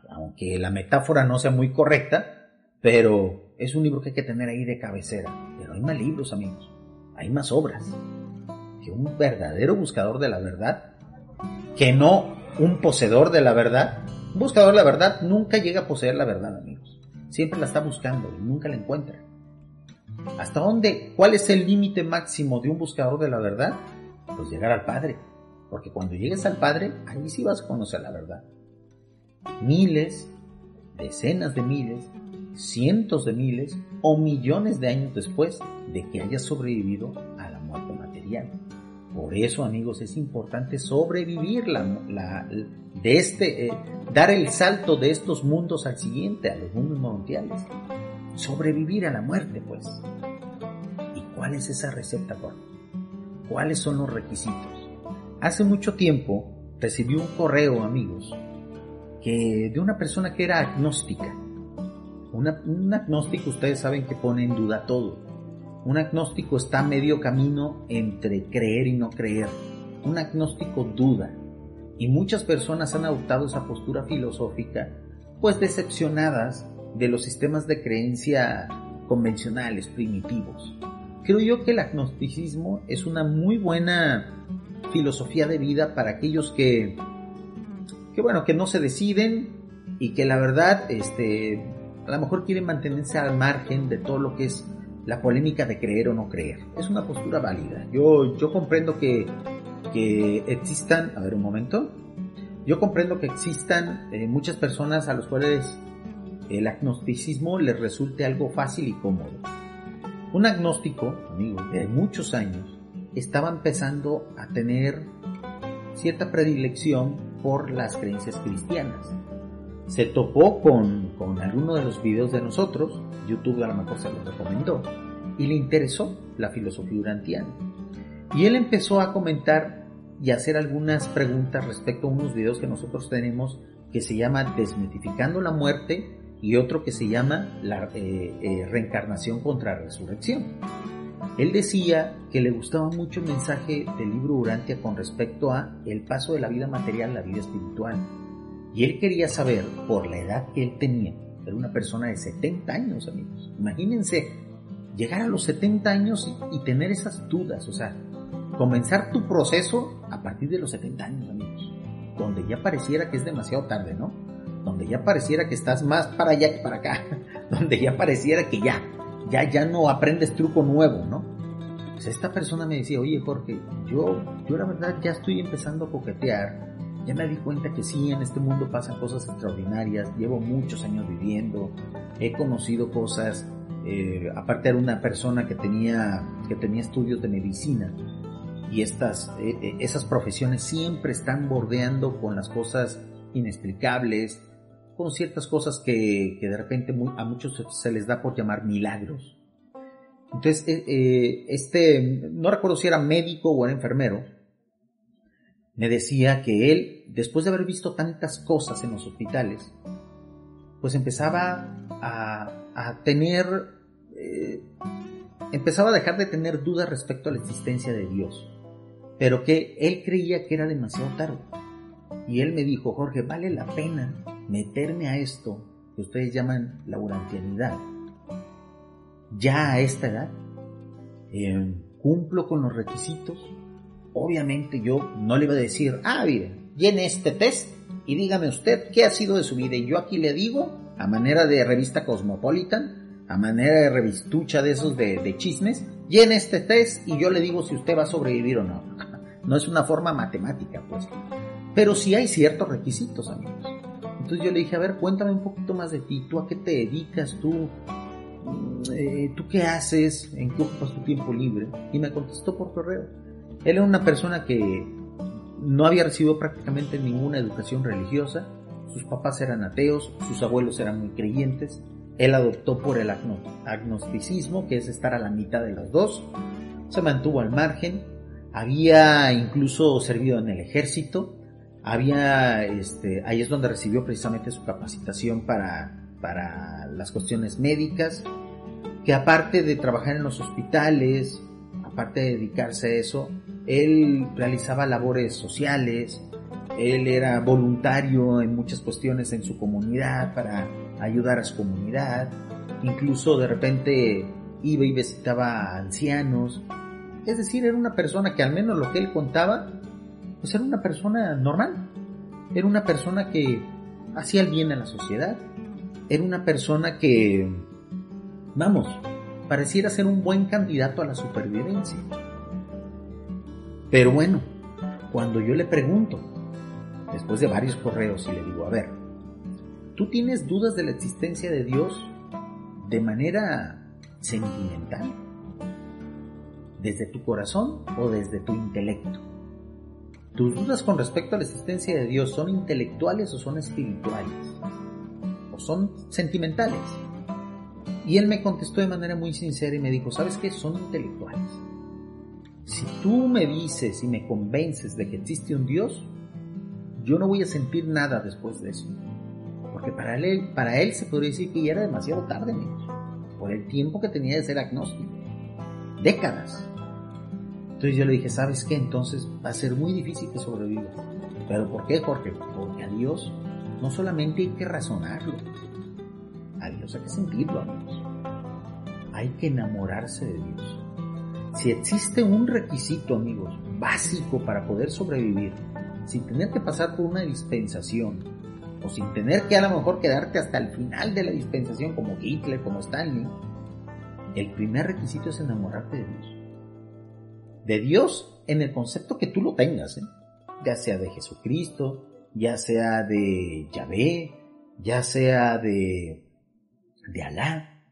Aunque la metáfora no sea muy correcta, pero es un libro que hay que tener ahí de cabecera. Pero hay más libros, amigos. Hay más obras. Que un verdadero buscador de la verdad, que no un poseedor de la verdad. Un buscador de la verdad nunca llega a poseer la verdad, amigos siempre la está buscando y nunca la encuentra. ¿Hasta dónde? ¿Cuál es el límite máximo de un buscador de la verdad? Pues llegar al Padre. Porque cuando llegues al Padre, ahí sí vas a conocer la verdad. Miles, decenas de miles, cientos de miles o millones de años después de que hayas sobrevivido a la muerte material. Por eso, amigos, es importante sobrevivir la, de este, eh, dar el salto de estos mundos al siguiente, a los mundos mundiales. Sobrevivir a la muerte, pues. ¿Y cuál es esa receta, Juan? ¿Cuáles son los requisitos? Hace mucho tiempo recibí un correo, amigos, que de una persona que era agnóstica. un agnóstico, ustedes saben que pone en duda todo un agnóstico está medio camino entre creer y no creer. Un agnóstico duda. Y muchas personas han adoptado esa postura filosófica, pues decepcionadas de los sistemas de creencia convencionales, primitivos. Creo yo que el agnosticismo es una muy buena filosofía de vida para aquellos que, que bueno, que no se deciden y que la verdad, este, a lo mejor quieren mantenerse al margen de todo lo que es la polémica de creer o no creer. Es una postura válida. Yo, yo comprendo que, que existan, a ver un momento, yo comprendo que existan eh, muchas personas a las cuales el agnosticismo les resulte algo fácil y cómodo. Un agnóstico, amigo, de muchos años, estaba empezando a tener cierta predilección por las creencias cristianas se topó con, con alguno de los videos de nosotros, YouTube a lo mejor se los recomendó, y le interesó la filosofía urantiana. Y él empezó a comentar y hacer algunas preguntas respecto a unos videos que nosotros tenemos que se llama Desmitificando la muerte y otro que se llama la eh, eh, reencarnación contra resurrección. Él decía que le gustaba mucho el mensaje del libro Urantia con respecto a el paso de la vida material a la vida espiritual y él quería saber, por la edad que él tenía, era una persona de 70 años, amigos. Imagínense llegar a los 70 años y, tener esas dudas, o sea, comenzar tu proceso a partir de los 70 años, amigos, donde ya pareciera que es demasiado tarde, ¿no? donde ya pareciera que estás más para allá que para acá, donde ya pareciera que ya, ya, ya no aprendes truco nuevo, ¿no? Pues esta persona me decía, oye Jorge, yo, yo la verdad ya estoy empezando a coquetear, ya me di cuenta que sí, en este mundo pasan cosas extraordinarias, llevo muchos años viviendo, he conocido cosas, eh, aparte era una persona que tenía, que tenía estudios de medicina, y estas, eh, eh, esas profesiones siempre están bordeando con las cosas inexplicables, con ciertas cosas que, que de repente a muchos se les da por llamar milagros. Entonces, eh, este, no recuerdo si era médico o era enfermero, me decía que él, después de haber visto tantas cosas en los hospitales, pues empezaba a tener, empezaba a dejar de tener dudas respecto a la existencia de Dios pero que él creía que era demasiado tarde. Y él me dijo, Jorge, vale la pena meterme a esto que ustedes llaman la urantianidad. Ya a esta edad, eh, cumplo con los requisitos. Obviamente yo no le iba a decir, ah, mire, llene este test y dígame usted qué ha sido de su vida. Y yo aquí le digo, a manera de revista Cosmopolitan, a manera de revistucha de esos de, de chismes, llene este test y yo le digo si usted va a sobrevivir o no. No es una forma matemática, pues. Pero sí hay ciertos requisitos, amigos. Entonces yo le dije, a ver, cuéntame un poquito más de ti. ¿Tú a qué te dedicas? ¿Tú, mm, eh, ¿tú qué haces? ¿En qué ocupas tu tiempo libre? Y me contestó por correo. Él era una persona que no había recibido prácticamente ninguna educación religiosa. Sus papás eran ateos, sus abuelos eran muy creyentes. Él adoptó por el agnosticismo, que es estar a la mitad de los dos. Se mantuvo al margen, había incluso servido en el ejército, había, este, ahí es donde recibió precisamente su capacitación para, para las cuestiones médicas, que aparte de trabajar en los hospitales, aparte de dedicarse a eso, él realizaba labores sociales, él era voluntario en muchas cuestiones en su comunidad para ayudar a su comunidad, incluso de repente iba y visitaba a ancianos, es decir, era una persona que al menos lo que él contaba, pues era una persona normal. Era una persona que hacía el bien a la sociedad. Era una persona que, vamos, pareciera ser un buen candidato a la supervivencia. Pero bueno, cuando yo le pregunto, después de varios correos, y le digo, a ver, ¿tú tienes dudas de la existencia de Dios de manera sentimental? ¿Desde tu corazón o desde tu intelecto? ¿Tus dudas con respecto a la existencia de Dios son intelectuales o son espirituales? ¿O son sentimentales? Y él me contestó de manera muy sincera y me dijo, ¿sabes qué? Son intelectuales. Si tú me dices y me convences de que existe un Dios, yo no voy a sentir nada después de eso. Porque para él, para él se podría decir que ya era demasiado tarde, por el tiempo que tenía de ser agnóstico. Décadas. Entonces yo le dije, ¿sabes qué? Entonces va a ser muy difícil que sobreviva. ¿Pero por qué, Jorge? Porque a Dios no solamente hay que razonarlo, a Dios hay que sentirlo, amigos. Hay que enamorarse de Dios. Si existe un requisito, amigos, básico para poder sobrevivir, sin tener que pasar por una dispensación, o sin tener que a lo mejor quedarte hasta el final de la dispensación como Hitler, como Stanley, el primer requisito es enamorarte de Dios de Dios en el concepto que tú lo tengas, ¿eh? ya sea de Jesucristo, ya sea de Yahvé, ya sea de, de Alá,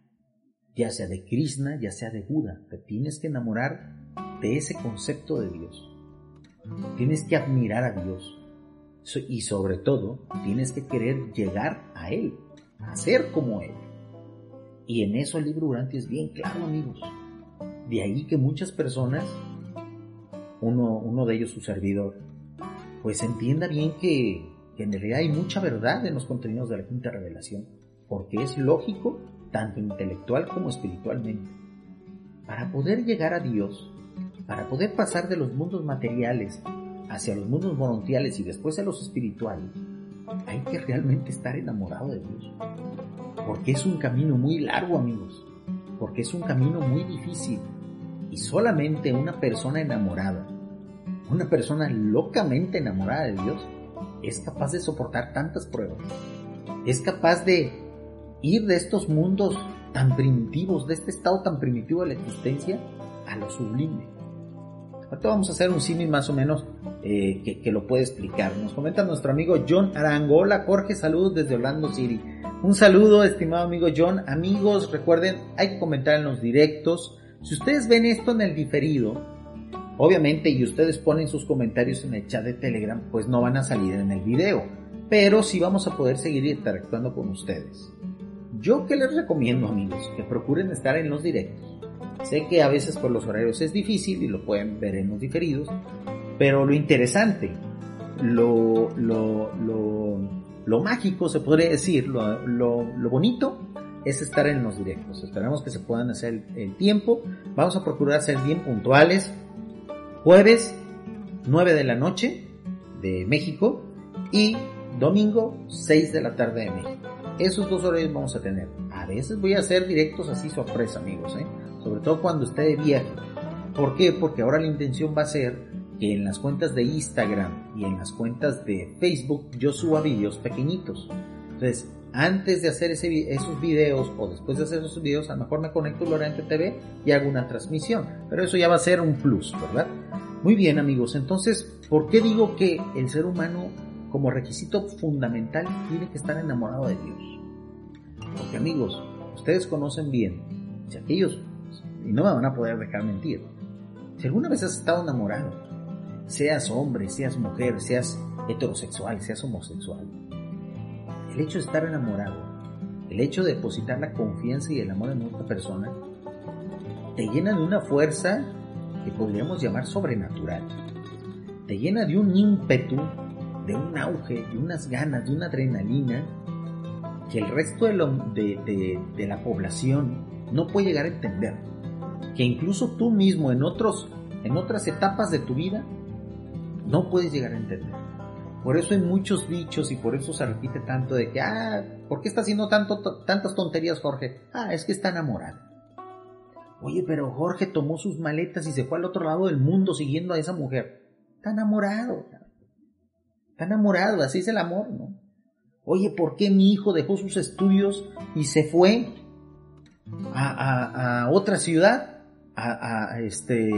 ya sea de Krishna, ya sea de Buda. Te tienes que enamorar de ese concepto de Dios. Tienes que admirar a Dios. Y sobre todo, tienes que querer llegar a Él, a ser como Él. Y en eso el libro Durante es bien claro, amigos. De ahí que muchas personas uno, uno de ellos su servidor, pues entienda bien que, en realidad hay mucha verdad en los contenidos de la quinta revelación, porque es lógico tanto intelectual como espiritualmente. Para poder llegar a Dios, para poder pasar de los mundos materiales hacia los mundos morontiales y después a los espirituales, hay que realmente estar enamorado de Dios. Porque es un camino muy largo, amigos. Porque es un camino muy difícil. Y solamente una persona enamorada, una persona locamente enamorada de Dios, es capaz de soportar tantas pruebas, es capaz de ir de estos mundos tan primitivos, de este estado tan primitivo de la existencia, a lo sublime. Ahorita vamos a hacer un símil más o menos eh, que, lo puede explicar. Nos comenta nuestro amigo John Arango. Hola Jorge, saludos desde Orlando City. Un saludo, estimado amigo John. Amigos, recuerden, hay que comentar en los directos. Si ustedes ven esto en el diferido, obviamente, y ustedes ponen sus comentarios en el chat de Telegram, pues no van a salir en el video. Pero sí vamos a poder seguir interactuando con ustedes. Yo que les recomiendo, amigos, que procuren estar en los directos. Sé que a veces por los horarios es difícil y lo pueden ver en los diferidos, pero lo interesante, lo, lo, lo, lo mágico, se podría decir, lo, lo, lo, bonito, es estar en los directos. Esperamos que se puedan hacer el tiempo. Vamos a procurar ser bien puntuales. Jueves, 9 de la noche de México y domingo, 6 de la tarde de México. Esos dos horarios vamos a tener. A veces voy a hacer directos así sorpresa, amigos, ¿eh? sobre todo cuando esté de viaje. ¿Por qué? Porque ahora la intención va a ser que en las cuentas de Instagram y en las cuentas de Facebook yo suba videos pequeñitos. Entonces, antes de hacer ese, esos videos o después de hacer esos videos, a lo mejor me conecto a Lorente TV y hago una transmisión. Pero eso ya va a ser un plus, ¿verdad? Muy bien, amigos. Entonces, ¿por qué digo que el ser humano como requisito fundamental tiene que estar enamorado de Dios? Porque amigos, ustedes conocen bien, si aquellos, y no me van a poder dejar mentir, si alguna vez has estado enamorado, seas hombre, seas mujer, seas heterosexual, seas homosexual, el hecho de estar enamorado, el hecho de depositar la confianza y el amor en otra persona, te llena de una fuerza que podríamos llamar sobrenatural. Te llena de un ímpetu, de un auge, de unas ganas, de una adrenalina que el resto de, la población no puede llegar a entender. Que incluso tú mismo en otras etapas de tu vida no puedes llegar a entender. Por eso hay muchos dichos y por eso se repite tanto de que, ah, ¿por qué está haciendo tantas tonterías Jorge? Ah, es que está enamorado. Oye, pero Jorge tomó sus maletas y se fue al otro lado del mundo siguiendo a esa mujer. Está enamorado. Está enamorado, así es el amor, ¿no? Oye, ¿por qué mi hijo dejó sus estudios y se fue a, otra ciudad? Este,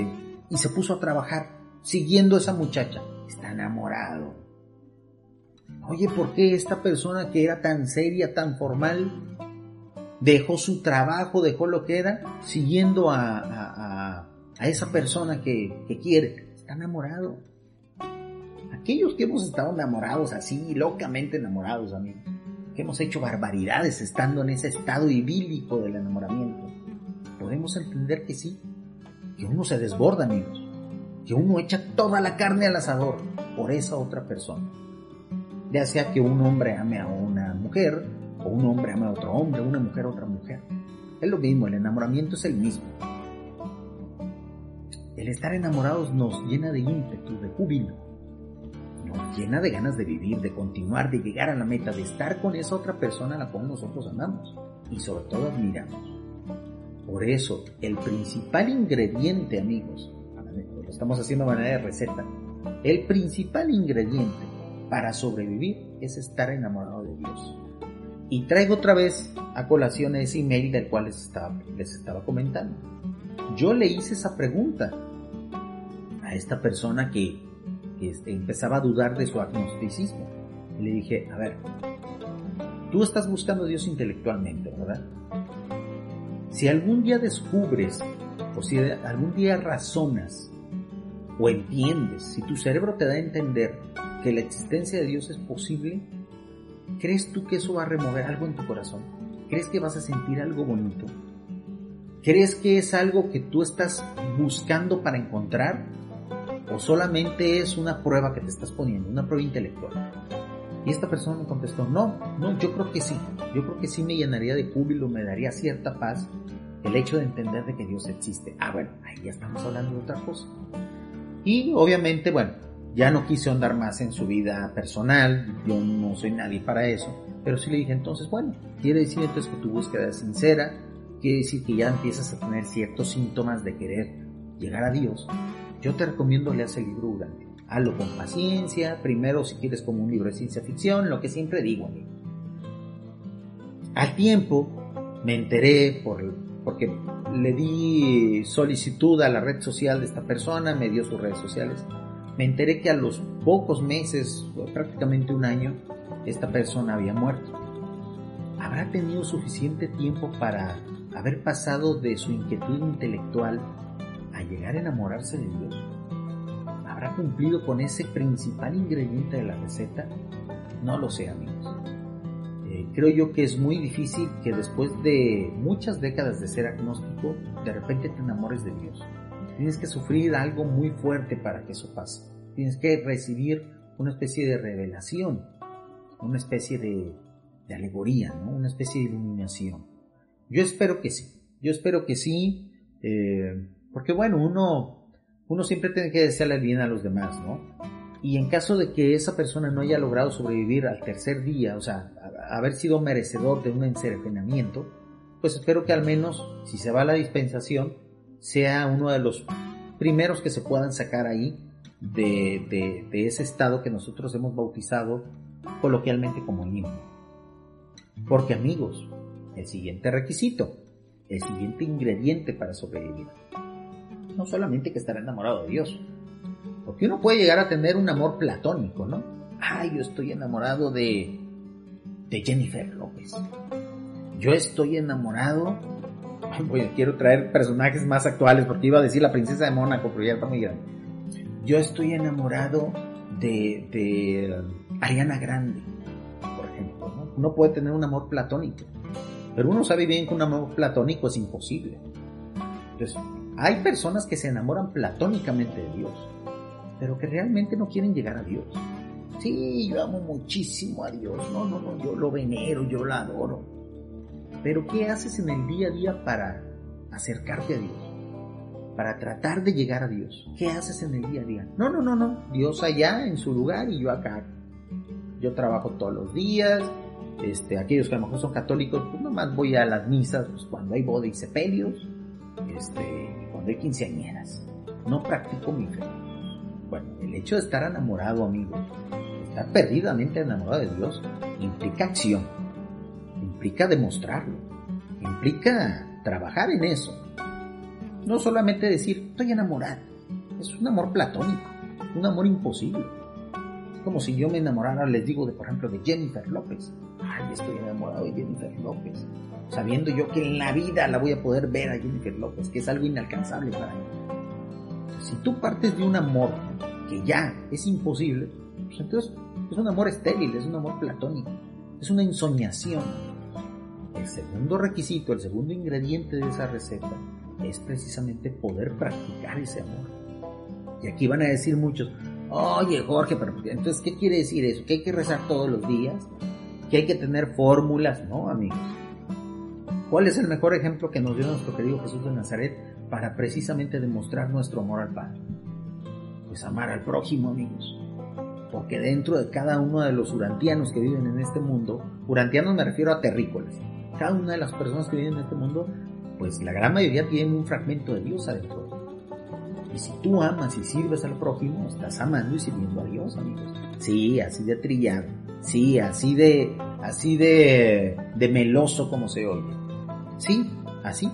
y se puso a trabajar siguiendo a esa muchacha. Está enamorado. Oye, ¿por qué esta persona que era tan seria, tan formal, dejó su trabajo, dejó lo que era, siguiendo a, esa persona que, que quiere? Está enamorado aquellos que hemos estado enamorados así, locamente enamorados, amigos, que hemos hecho barbaridades estando en ese estado idílico del enamoramiento, podemos entender que sí, que uno se desborda, amigos, que uno echa toda la carne al asador por esa otra persona. Ya sea que un hombre ame a una mujer, o un hombre ame a otro hombre, una mujer a otra mujer. Es lo mismo, el enamoramiento es el mismo. El estar enamorados nos llena de ímpetu, de júbilo, llena de ganas de vivir, de continuar, de llegar a la meta, de estar con esa otra persona a la cual nosotros amamos y sobre todo admiramos. Por eso, el principal ingrediente, amigos, lo estamos haciendo de manera de receta, el principal ingrediente para sobrevivir es estar enamorado de Dios. Y traigo otra vez a colación ese email del cual les estaba, les estaba comentando. Yo le hice esa pregunta a esta persona que este, empezaba a dudar de su agnosticismo. Y le dije, a ver, tú estás buscando a Dios intelectualmente, ¿verdad? Si algún día descubres, o si algún día razonas, o entiendes, si tu cerebro te da a entender que la existencia de Dios es posible, ¿crees tú que eso va a remover algo en tu corazón? ¿Crees que vas a sentir algo bonito? ¿Crees que es algo que tú estás buscando para encontrar? o solamente es una prueba que te estás poniendo, una prueba intelectual? Y esta persona me contestó, no, no, yo creo que sí, yo creo que sí me llenaría de júbilo, me daría cierta paz el hecho de entender de que Dios existe. Ah, bueno, ahí ya estamos hablando de otra cosa. Y obviamente, bueno, ya no quise andar más en su vida personal, yo no soy nadie para eso, pero sí le dije entonces, bueno, quiere decir entonces que tu búsqueda es sincera, quiere decir que ya empiezas a tener ciertos síntomas de querer llegar a Dios, yo te recomiendo leas el libro. Hazlo con paciencia, primero si quieres como un libro de ciencia ficción, lo que siempre digo, amigo. Al tiempo me enteré por, porque le di solicitud a la red social de esta persona, me dio sus redes sociales. Me enteré que a los pocos meses, prácticamente un año, esta persona había muerto. ¿Habrá tenido suficiente tiempo para haber pasado de su inquietud intelectual a llegar a enamorarse de Dios? ¿Habrá cumplido con ese principal ingrediente de la receta? No lo sé, amigos. Eh, creo yo que es muy difícil que después de muchas décadas de ser agnóstico, de repente te enamores de Dios. Tienes que sufrir algo muy fuerte para que eso pase. Tienes que recibir una especie de revelación, una especie de, alegoría, ¿no? una especie de iluminación. Yo espero que sí, yo espero que sí, eh, porque bueno, uno, uno siempre tiene que desearle bien a los demás, ¿no? Y en caso de que esa persona no haya logrado sobrevivir al tercer día, o sea, haber sido merecedor de un encercenamiento, pues espero que al menos, si se va a la dispensación, sea uno de los primeros que se puedan sacar ahí de, ese estado que nosotros hemos bautizado coloquialmente como limbo. Porque amigos, el siguiente requisito, el siguiente ingrediente para sobrevivir, no solamente que estar enamorado de Dios, porque uno puede llegar a tener un amor platónico, ¿no? Ay, yo estoy enamorado de, de Jennifer López. Yo estoy enamorado Oye, quiero traer personajes más actuales porque iba a decir la princesa de Mónaco, pero ya está muy grande. Yo estoy enamorado de, de Ariana Grande, por ejemplo. ¿no? Uno puede tener un amor platónico, pero uno sabe bien que un amor platónico es imposible. Entonces, hay personas que se enamoran platónicamente de Dios, pero que realmente no quieren llegar a Dios. Sí, yo amo muchísimo a Dios. No, no, no, yo lo venero, yo lo adoro. Pero ¿qué haces en el día a día para acercarte a Dios? Para tratar de llegar a Dios. ¿Qué haces en el día a día? No, no, no, no. Dios allá en su lugar y yo acá. Yo trabajo todos los días. Este, aquellos que a lo mejor son católicos, pues nomás voy a las misas pues, cuando hay boda y sepelios, este, cuando hay quinceañeras. No practico mi fe. Bueno, el hecho de estar enamorado, amigos, estar perdidamente enamorado de Dios, implica acción implica demostrarlo, implica trabajar en eso. No solamente decir, estoy enamorado, es un amor platónico, un amor imposible. Es como si yo me enamorara, les digo, de, por ejemplo, de Jennifer López. Ay, estoy enamorado de Jennifer López. Sabiendo yo que en la vida la voy a poder ver a Jennifer López, que es algo inalcanzable para mí. Si tú partes de un amor que ya es imposible, pues entonces es un amor estéril, es un amor platónico, es una ensoñación el segundo requisito, el segundo ingrediente de esa receta es precisamente poder practicar ese amor. Y aquí van a decir muchos, oye Jorge, pero entonces, ¿qué quiere decir eso? ¿Que hay que rezar todos los días? ¿Que hay que tener fórmulas? No, amigos. ¿Cuál es el mejor ejemplo que nos dio nuestro querido Jesús de Nazaret para precisamente demostrar nuestro amor al Padre? Pues amar al prójimo, amigos. Porque dentro de cada uno de los urantianos que viven en este mundo, urantianos me refiero a terrícolas, cada una de las personas que viven en este mundo, pues la gran mayoría tienen un fragmento de Dios adentro. Y si tú amas y sirves al prójimo, estás amando y sirviendo a Dios, amigos. Sí, así de trillado. Sí, así de, así de, de meloso como se oye. Sí, así.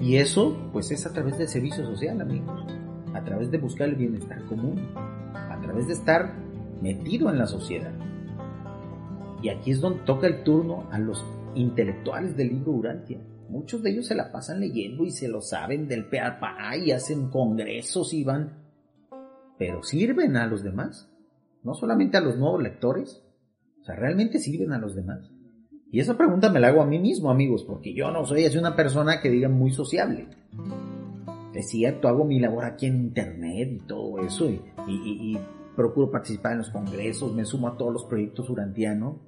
Y eso, pues es a través del servicio social, amigos. A través de buscar el bienestar común. A través de estar metido en la sociedad. Y aquí es donde toca el turno a los intelectuales del libro Urantia. Muchos de ellos se la pasan leyendo y se lo saben del pe y hacen congresos y van. Pero sirven a los demás. No solamente a los nuevos lectores. O sea, realmente sirven a los demás. Y esa pregunta me la hago a mí mismo, amigos, porque yo no soy así una persona que diga muy sociable. Es cierto, hago mi labor aquí en internet y todo eso, y, y procuro participar en los congresos, me sumo a todos los proyectos urantianos,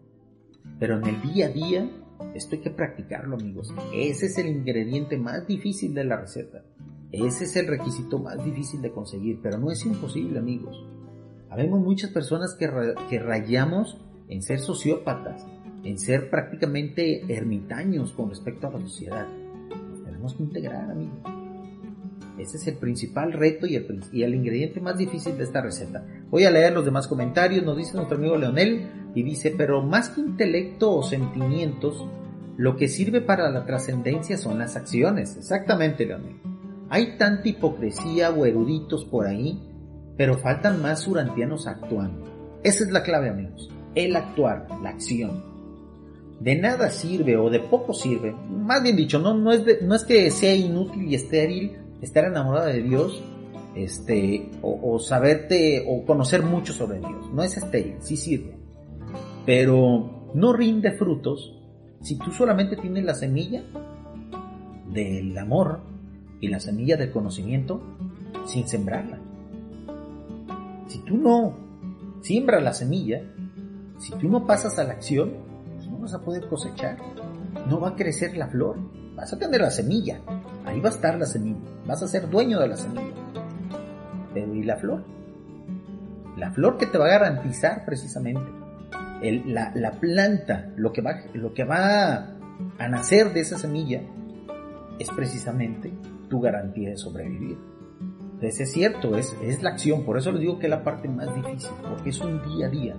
pero en el día a día esto hay que practicarlo, amigos. Ese es el ingrediente más difícil de la receta. Ese es el requisito más difícil de conseguir, pero no es imposible, amigos. Habemos muchas personas que, que rayamos en ser sociópatas, en ser prácticamente ermitaños con respecto a la sociedad. tenemos que integrar, amigos. Ese es el principal reto y el, y el ingrediente más difícil de esta receta. Voy a leer los demás comentarios. Nos dice nuestro amigo Leonel, Y dice, pero más que intelecto o sentimientos, lo que sirve para la trascendencia son las acciones. Exactamente, Leonel. Hay tanta hipocresía o eruditos por ahí, pero faltan más urantianos actuando. Esa es la clave, amigos. El actuar, la acción. De nada sirve o de poco sirve. Más bien dicho, no, no, es, que sea inútil y estéril estar enamorado de Dios este, o, o, saberte o conocer mucho sobre Dios. No es estéril, sí sirve. Pero no rinde frutos si tú solamente tienes la semilla del amor y la semilla del conocimiento sin sembrarla. Si tú no siembras la semilla, si tú no pasas a la acción, pues no vas a poder cosechar. No va a crecer la flor. Vas a tener la semilla. Ahí va a estar la semilla. Vas a ser dueño de la semilla. Pero ¿y la flor? La flor que te va a garantizar precisamente el, la, la, planta, lo que, va, lo que va a nacer de esa semilla, es precisamente tu garantía de sobrevivir. Entonces es cierto, es, es la acción, por eso les digo que es la parte más difícil, porque es un día a día.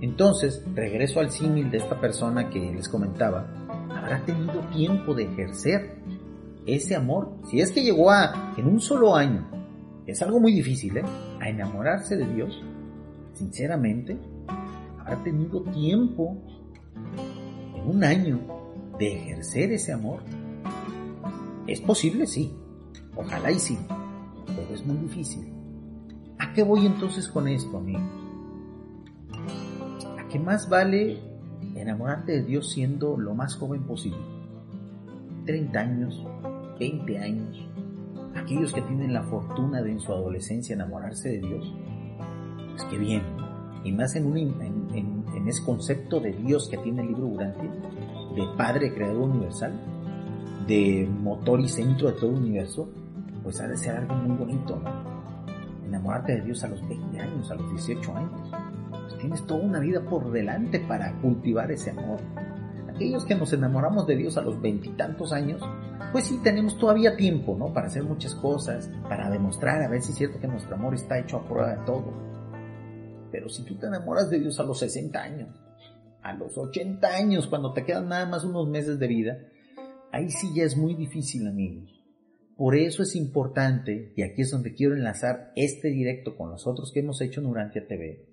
Entonces, regreso al símil de esta persona que les comentaba, habrá tenido tiempo de ejercer ese amor. Si es que llegó a, en un solo año, es algo muy difícil, ¿eh? a enamorarse de Dios, sinceramente, ha tenido tiempo en un año de ejercer ese amor? ¿Es posible? Sí. Ojalá y sí. Pero es muy difícil. ¿A qué voy entonces con esto, amigos? ¿A qué más vale enamorarte de Dios siendo lo más joven posible? 30 años, 20 años. Aquellos que tienen la fortuna de en su adolescencia enamorarse de Dios. Pues qué bien, y más en, un, ese concepto de Dios que tiene el libro Urantia, de Padre Creador Universal, de motor y centro de todo el universo, pues ha de ser algo muy bonito, ¿no? Enamorarte de Dios a los 20 años, a los 18 años. Pues tienes toda una vida por delante para cultivar ese amor. Aquellos que nos enamoramos de Dios a los veintitantos años, pues sí tenemos todavía tiempo, ¿no? Para hacer muchas cosas, para demostrar a ver si es cierto que nuestro amor está hecho a prueba de todo. Pero si tú te enamoras de Dios a los 60 años, a los 80 años, cuando te quedan nada más unos meses de vida, ahí sí ya es muy difícil, amigos. Por eso es importante, y aquí es donde quiero enlazar este directo con los otros que hemos hecho en Urantia TV,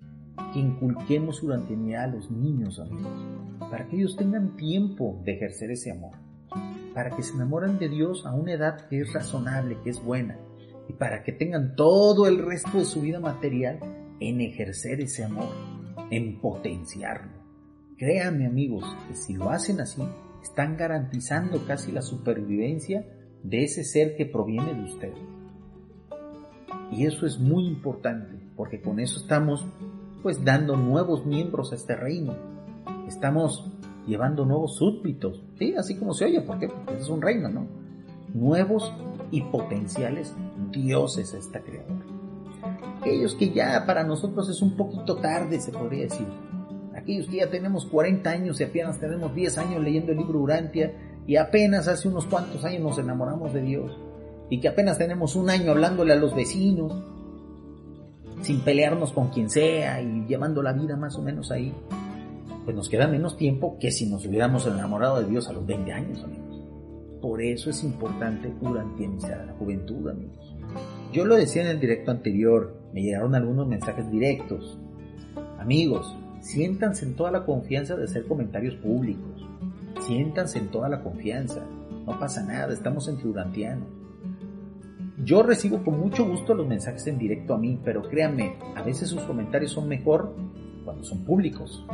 que inculquemos urantianidad a los niños, amigos, para que ellos tengan tiempo de ejercer ese amor, para que se enamoren de Dios a una edad que es razonable, que es buena, y para que tengan todo el resto de su vida material en ejercer ese amor, en potenciarlo. Créanme amigos, que si lo hacen así, están garantizando casi la supervivencia de ese ser que proviene de ustedes. Y eso es muy importante, porque con eso estamos pues dando nuevos miembros a este reino. Estamos llevando nuevos súbditos, ¿sí? Así como se oye, ¿por qué? Porque es un reino, ¿no? Nuevos y potenciales dioses a esta creadora aquellos que ya para nosotros es un poquito tarde, se podría decir. Aquellos que ya tenemos 40 años y apenas tenemos 10 años leyendo el libro Urantia y apenas hace unos cuantos años nos enamoramos de Dios y que apenas tenemos un año hablándole a los vecinos sin pelearnos con quien sea y llevando la vida más o menos ahí, pues nos queda menos tiempo que si nos hubiéramos enamorado de Dios a los 20 años, amigos. Por eso es importante urantianizar a la juventud, amigos. Yo lo decía en el directo anterior, me llegaron algunos mensajes directos. Amigos, siéntanse en toda la confianza de hacer comentarios públicos. Siéntanse en toda la confianza. No pasa nada, estamos en Urantiano. Yo recibo con mucho gusto los mensajes en directo a mí, pero créanme, a veces sus comentarios son mejor cuando son públicos.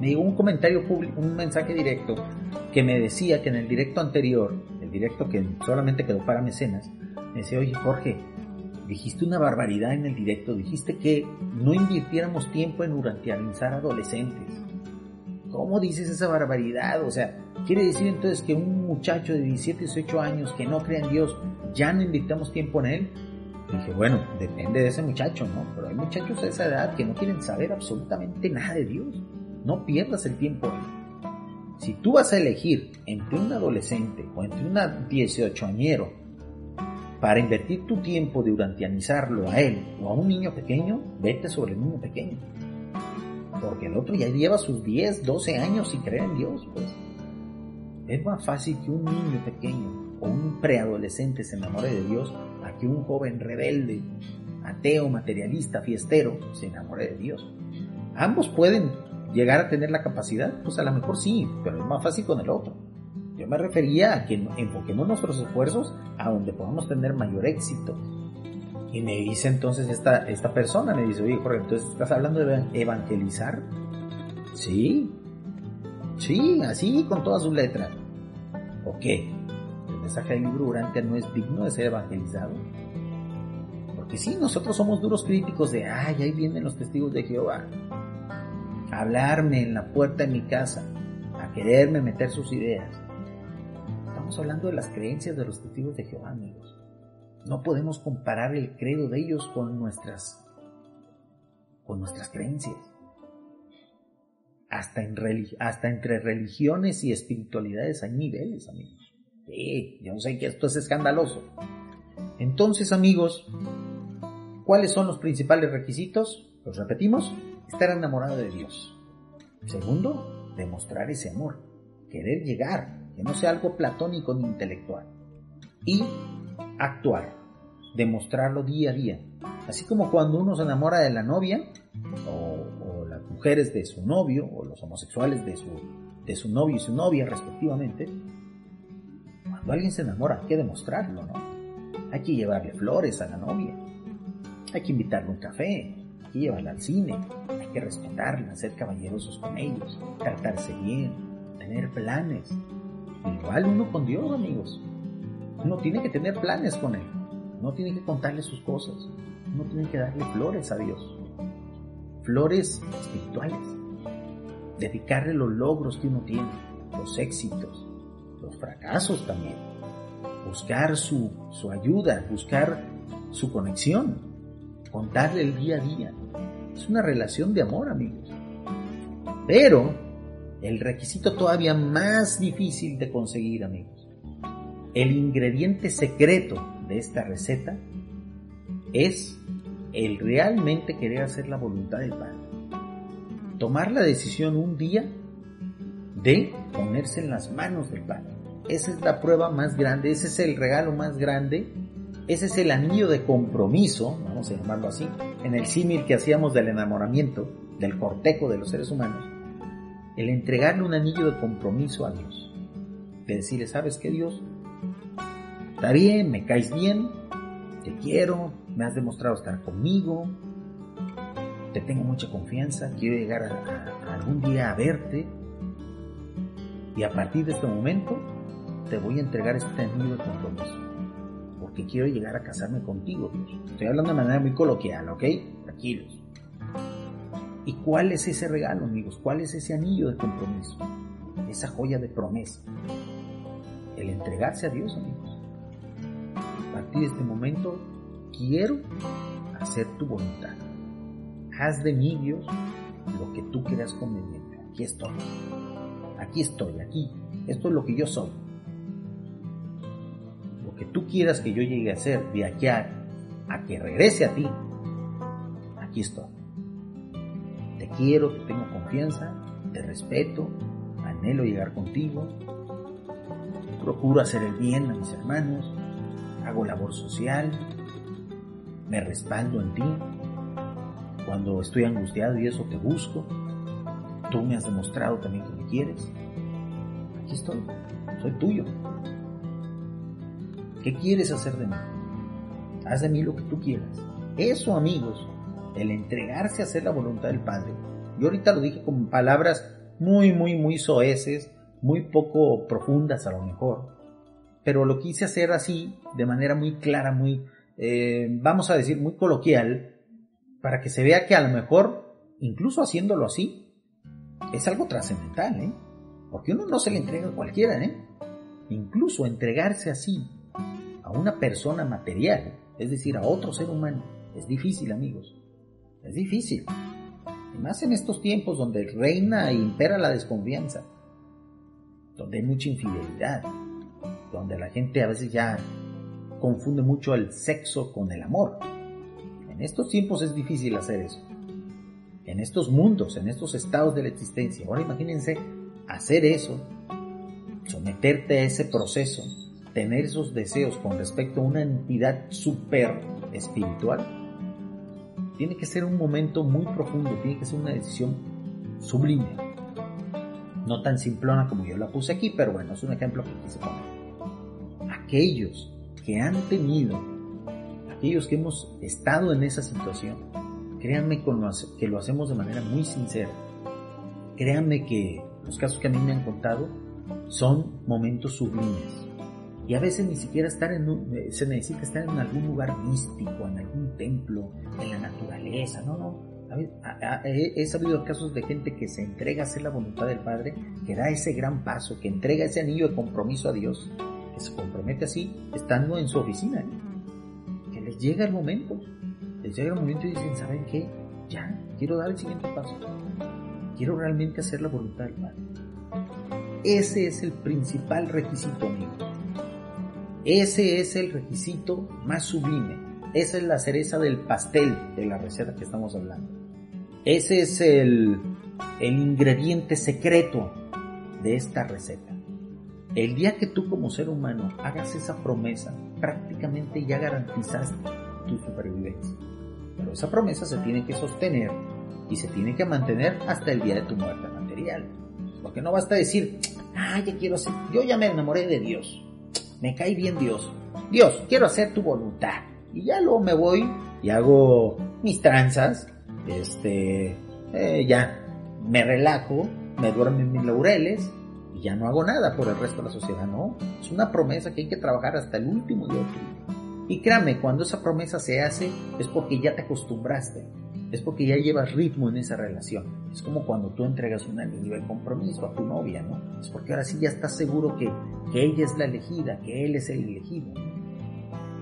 Me llegó un comentario público, un mensaje directo que me decía que en el directo anterior, el directo que solamente quedó para mecenas, me decía, oye Jorge, dijiste una barbaridad en el directo, dijiste que no invirtiéramos tiempo en urantianizar adolescentes. ¿Cómo dices esa barbaridad? O sea, ¿quiere decir entonces que un muchacho de 17, 18 años que no cree en Dios, ya no invirtamos tiempo en él? Dije, bueno, depende de ese muchacho, ¿no? Pero hay muchachos de esa edad que no quieren saber absolutamente nada de Dios. No pierdas el tiempo. Si tú vas a elegir entre un adolescente o entre una 18 añero para invertir tu tiempo de urantianizarlo a él o a un niño pequeño, vete sobre el niño pequeño. Porque el otro ya lleva sus 10, 12 años sin creer en Dios, pues. Es más fácil que un niño pequeño o un preadolescente se enamore de Dios a que un joven rebelde, ateo, materialista, fiestero, se enamore de Dios. Ambos pueden llegar a tener la capacidad, pues a lo mejor sí, pero es más fácil con el otro. Me refería a que enfoquemos nuestros esfuerzos a donde podamos tener mayor éxito. Y me dice entonces esta, esta persona, me dice, oye, Jorge, entonces estás hablando de evangelizar. Sí, sí, así con todas sus letras. ¿O qué? ¿El mensaje del libro durante no es digno de ser evangelizado? Porque sí, nosotros somos duros críticos de, ay, ahí vienen los testigos de Jehová. A hablarme en la puerta de mi casa, a quererme meter sus ideas. Estamos hablando de las creencias de los testigos de Jehová, amigos. No podemos comparar el credo de ellos con nuestras con nuestras creencias. Hasta, en hasta entre religiones y espiritualidades hay niveles, amigos. Sí, yo sé que esto es escandaloso. Entonces, amigos, ¿cuáles son los principales requisitos? Los repetimos, estar enamorado de Dios. Segundo, demostrar ese amor, querer llegar, que no sea algo platónico ni intelectual. Y actuar, demostrarlo día a día. Así como cuando uno se enamora de la novia, o, las mujeres de su novio, o los homosexuales de su, de su novio y su novia respectivamente, cuando alguien se enamora hay que demostrarlo, ¿no? Hay que llevarle flores a la novia, hay que invitarle un café, hay que llevarla al cine, hay que respetarla, ser caballerosos con ellos, tratarse bien, tener planes. Igual uno con Dios, amigos. Uno tiene que tener planes con Él. No tiene que contarle sus cosas. Uno tiene que darle flores a Dios. Flores espirituales. Dedicarle los logros que uno tiene, los éxitos, los fracasos también. Buscar su, su ayuda, buscar su conexión. Contarle el día a día. Es una relación de amor, amigos. Pero el requisito todavía más difícil de conseguir, amigos. El ingrediente secreto de esta receta es el realmente querer hacer la voluntad del Padre. Tomar la decisión un día de ponerse en las manos del Padre. Esa es la prueba más grande, ese es el regalo más grande, ese es el anillo de compromiso, vamos a llamarlo así, en el símil que hacíamos del enamoramiento, del cortejo de los seres humanos, el entregarle un anillo de compromiso a Dios. De decirle, ¿sabes qué Dios? Está bien, me caes bien, te quiero, me has demostrado estar conmigo, te tengo mucha confianza, quiero llegar a, algún día a verte y a partir de este momento te voy a entregar este anillo de compromiso porque quiero llegar a casarme contigo, Dios. Estoy hablando de manera muy coloquial, ¿ok? Tranquilos. ¿Y cuál es ese regalo, amigos? ¿Cuál es ese anillo de compromiso? Esa joya de promesa. El entregarse a Dios, amigos. A partir de este momento, quiero hacer tu voluntad. Haz de mí, Dios, lo que tú quieras conveniente. Aquí estoy. Aquí estoy, aquí. Esto es lo que yo soy. Lo que tú quieras que yo llegue a ser de aquí a que regrese a ti. Aquí estoy quiero, te tengo confianza, te respeto, anhelo llegar contigo, procuro hacer el bien a mis hermanos, hago labor social, me respaldo en ti, cuando estoy angustiado y eso te busco, tú me has demostrado también que me quieres, aquí estoy, soy tuyo. ¿Qué quieres hacer de mí? Haz de mí lo que tú quieras. Eso, amigos, el entregarse a hacer la voluntad del Padre. Yo ahorita lo dije con palabras muy, muy, muy soeces, muy poco profundas a lo mejor, pero lo quise hacer así, de manera muy clara, muy, eh, vamos a decir, muy coloquial, para que se vea que a lo mejor, incluso haciéndolo así, es algo trascendental, ¿eh? Porque uno no se le entrega a cualquiera, ¿eh? Incluso entregarse así a una persona material, es decir, a otro ser humano, es difícil, amigos. Es difícil. Y más en estos tiempos donde reina e impera la desconfianza, donde hay mucha infidelidad, donde la gente a veces ya confunde mucho el sexo con el amor. En estos tiempos es difícil hacer eso. en estos mundos, en estos estados de la existencia. Ahora imagínense hacer eso, someterte a ese proceso, tener esos deseos con respecto a una entidad super espiritual, tiene que ser un momento muy profundo, tiene que ser una decisión sublime. No tan simplona como yo la puse aquí, pero bueno, es un ejemplo que quise poner. Aquellos que han tenido, aquellos que hemos estado en esa situación, créanme que lo hacemos de manera muy sincera. Créanme que los casos que a mí me han contado son momentos sublimes. Y a veces ni siquiera estar en eh, se necesita estar en algún lugar místico, en algún templo, en la naturaleza. No, no. he, sabido casos de gente que se entrega a hacer la voluntad del Padre, que da ese gran paso, que entrega ese anillo de compromiso a Dios, que se compromete así, estando en su oficina. ¿eh? Que les llega el momento. Les llega el momento y dicen, ¿saben qué? Ya, quiero dar el siguiente paso. Quiero realmente hacer la voluntad del Padre. Ese es el principal requisito, amigos ese es el requisito más sublime. Esa es la cereza del pastel de la receta que estamos hablando. Ese es el, el ingrediente secreto de esta receta. El día que tú como ser humano hagas esa promesa, prácticamente ya garantizaste tu supervivencia. Pero esa promesa se tiene que sostener y se tiene que mantener hasta el día de tu muerte material. Porque no basta decir, ah, ya quiero ser, yo ya me enamoré de Dios me cae bien Dios. Dios, quiero hacer tu voluntad. Y ya luego me voy y hago mis tranzas, este, eh, ya me relajo, me duermo en mis laureles y ya no hago nada por el resto de la sociedad, no. Es una promesa que hay que trabajar hasta el último día Y créame, cuando esa promesa se hace es porque ya te acostumbraste es porque ya llevas ritmo en esa relación. Es como cuando tú entregas un anillo de compromiso a tu novia, ¿no? Es porque ahora sí ya estás seguro que, que ella es la elegida, que él es el elegido.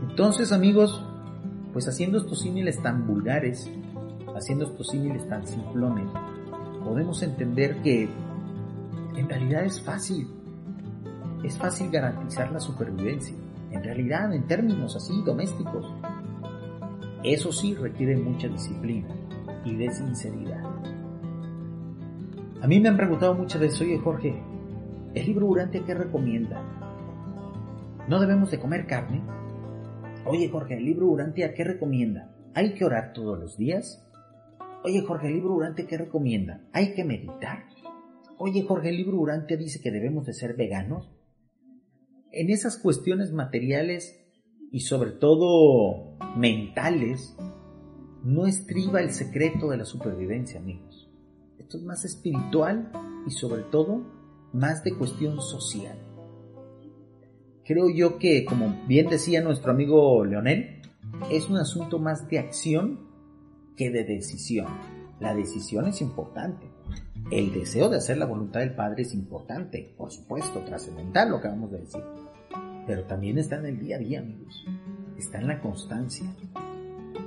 Entonces, amigos, pues haciendo estos símiles tan vulgares, haciendo estos símiles tan simplones, podemos entender que en realidad es fácil. Es fácil garantizar la supervivencia. En realidad, en términos así domésticos, eso sí requiere mucha disciplina y de sinceridad. A mí me han preguntado muchas veces, oye Jorge, ¿el libro Durante qué recomienda? ¿No debemos de comer carne? Oye Jorge, ¿el libro Durante qué recomienda? ¿Hay que orar todos los días? Oye Jorge, ¿el libro Durante qué recomienda? ¿Hay que meditar? Oye Jorge, ¿el libro Durante dice que debemos de ser veganos? En esas cuestiones materiales y sobre todo mentales, no estriba el secreto de la supervivencia, amigos. Esto es más espiritual y sobre todo más de cuestión social. Creo yo que, como bien decía nuestro amigo Leonel, es un asunto más de acción que de decisión. La decisión es importante. El deseo de hacer la voluntad del Padre es importante, por supuesto, trascendental, lo que acabamos de decir pero también está en el día a día, amigos. Está en la constancia.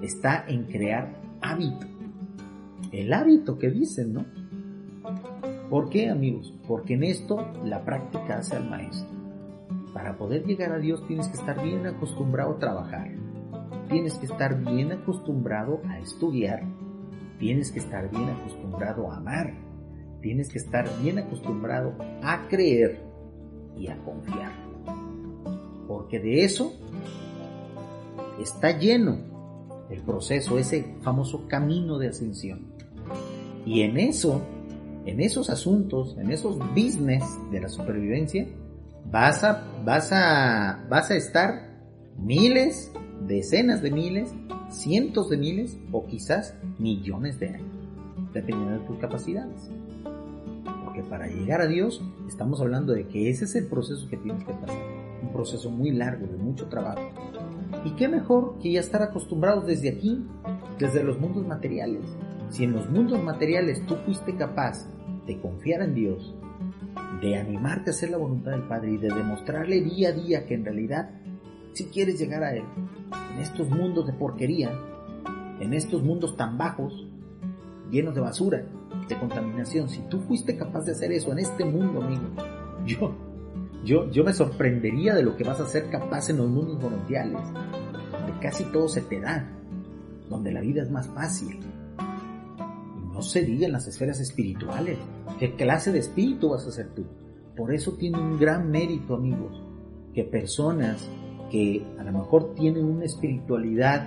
Está en crear hábito. El hábito que dicen, ¿no? ¿Por qué, amigos? Porque en esto la práctica hace al maestro. Para poder llegar a Dios tienes que estar bien acostumbrado a trabajar. Tienes que estar bien acostumbrado a estudiar. Tienes que estar bien acostumbrado a amar. Tienes que estar bien acostumbrado a creer y a confiar porque de eso está lleno el proceso, ese famoso camino de ascensión. Y en eso, en esos asuntos, en esos business de la supervivencia, vas a, vas a, vas a estar miles, decenas de miles, cientos de miles o quizás millones de años, dependiendo de tus capacidades. Porque para llegar a Dios estamos hablando de que ese es el proceso que tienes que pasar un proceso muy largo, de mucho trabajo. Y qué mejor que ya estar acostumbrados desde aquí, desde los mundos materiales. Si en los mundos materiales tú fuiste capaz de confiar en Dios, de animarte a hacer la voluntad del Padre y de demostrarle día a día que en realidad si quieres llegar a Él, en estos mundos de porquería, en estos mundos tan bajos, llenos de basura, de contaminación, si tú fuiste capaz de hacer eso en este mundo, amigo, yo yo, yo me sorprendería de lo que vas a ser capaz en los mundos voluntarios, donde casi todo se te da, donde la vida es más fácil. Y No se diga en las esferas espirituales. ¿Qué clase de espíritu vas a ser tú? Por eso tiene un gran mérito, amigos, que personas que a lo mejor tienen una espiritualidad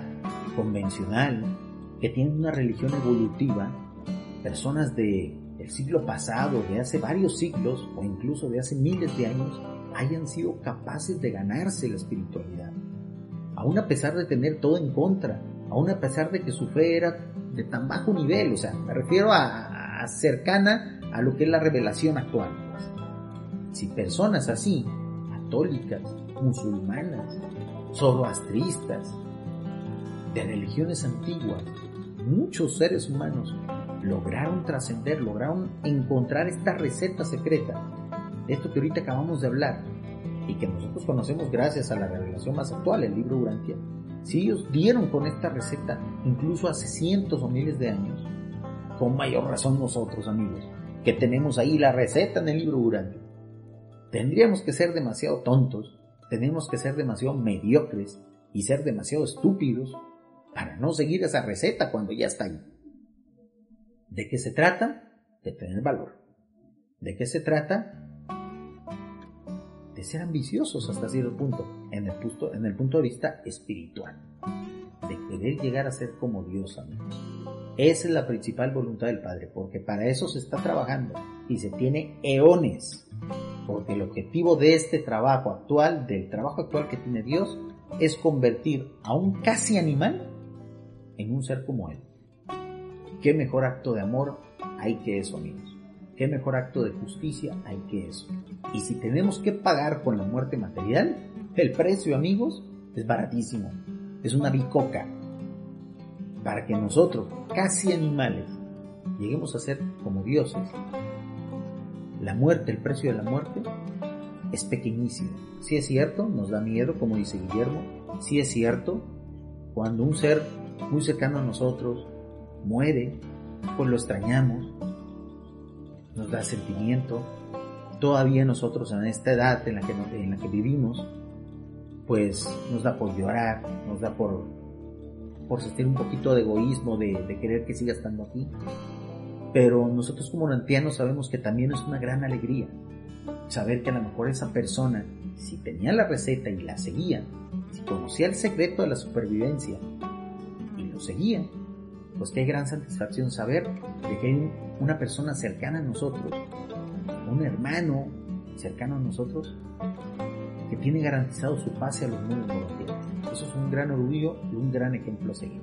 convencional, que tienen una religión evolutiva, personas de el siglo pasado, de hace varios siglos o incluso de hace miles de años, hayan sido capaces de ganarse la espiritualidad. Aún a pesar de tener todo en contra, aún a pesar de que su fe era de tan bajo nivel, o sea, me refiero a, a cercana a lo que es la revelación actual. Si personas así, católicas, musulmanas, zoroastristas, de religiones antiguas, muchos seres humanos lograron trascender, lograron encontrar esta receta secreta esto que ahorita acabamos de hablar y que nosotros conocemos gracias a la revelación más actual, el libro Urantia. Si ellos dieron con esta receta incluso hace cientos o miles de años, con mayor razón nosotros, amigos, que tenemos ahí la receta en el libro Urantia. Tendríamos que ser demasiado tontos, tenemos que ser demasiado mediocres y ser demasiado estúpidos para no seguir esa receta cuando ya está ahí. ¿De qué se trata? De tener valor. ¿De qué se trata? De ser ambiciosos hasta cierto punto, en el punto, en el punto de vista espiritual. De querer llegar a ser como Dios, amigos. Esa es la principal voluntad del Padre, porque para eso se está trabajando y se tiene eones. Porque el objetivo de este trabajo actual, del trabajo actual que tiene Dios, es convertir a un casi animal en un ser como Él. ¿Qué mejor acto de amor hay que eso, amigos? ¿Qué mejor acto de justicia hay que eso? Y si tenemos que pagar con la muerte material, el precio, amigos, es baratísimo. Es una bicoca. Para que nosotros, casi animales, lleguemos a ser como dioses, la muerte, el precio de la muerte, es pequeñísimo. Si es cierto, nos da miedo, como dice Guillermo. Si es cierto, cuando un ser muy cercano a nosotros muere, pues lo extrañamos, nos da sentimiento. Todavía nosotros en esta edad en la que, en la que vivimos, pues nos da por llorar, nos da por, por sentir un poquito de egoísmo, de, de querer que siga estando aquí. Pero nosotros como nantianos sabemos que también es una gran alegría saber que a lo mejor esa persona, si tenía la receta y la seguía, si conocía el secreto de la supervivencia y lo seguía, pues qué gran satisfacción saber de que hay una persona cercana a nosotros, un hermano cercano a nosotros, que tiene garantizado su pase a los mundos voluntarios. Eso es un gran orgullo y un gran ejemplo a seguir.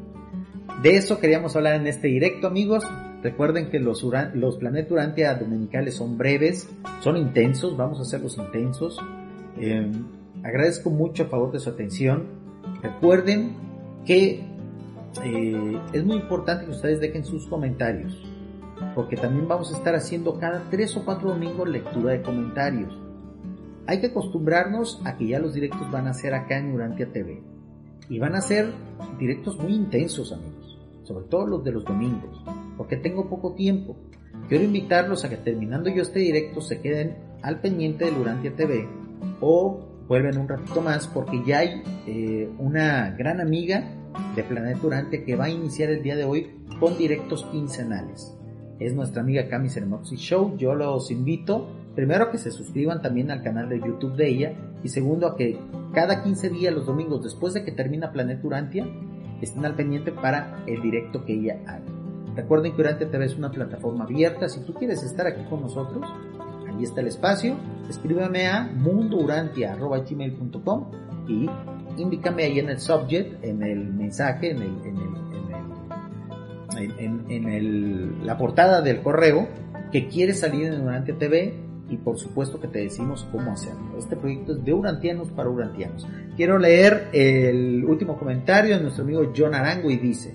De eso queríamos hablar en este directo, amigos. Recuerden que los, los Planet Urantia dominicales son breves, son intensos, vamos a hacerlos intensos. Eh, agradezco mucho a favor de su atención. Recuerden que eh, es muy importante que ustedes dejen sus comentarios, porque también vamos a estar haciendo cada tres o cuatro domingos lectura de comentarios. Hay que acostumbrarnos a que ya los directos van a ser acá en Urantia TV. Y van a ser directos muy intensos, amigos. Sobre todo los de los domingos. Porque tengo poco tiempo. Quiero invitarlos a que terminando yo este directo se queden al pendiente de Urantia TV. O vuelven un ratito más porque ya hay eh, una gran amiga de Planeta Urantia que va a iniciar el día de hoy con directos quincenales. Es nuestra amiga Cami Ceremoxi Show. Yo los invito primero a que se suscriban también al canal de YouTube de ella y segundo a que cada 15 días los domingos después de que termina Planeta Urantia estén al pendiente para el directo que ella haga. Recuerden que Urantia TV es una plataforma abierta. Si tú quieres estar aquí con nosotros, ahí está el espacio. Escríbeme a mundourantia.gmail.com y indícame ahí en el subject, en el mensaje, en, el, en, el, en, en el, la portada del correo que quieres salir en Urantia TV y por supuesto que te decimos cómo hacerlo. Este proyecto es de Urantianos para Urantianos. Quiero leer el último comentario de nuestro amigo John Arango y dice,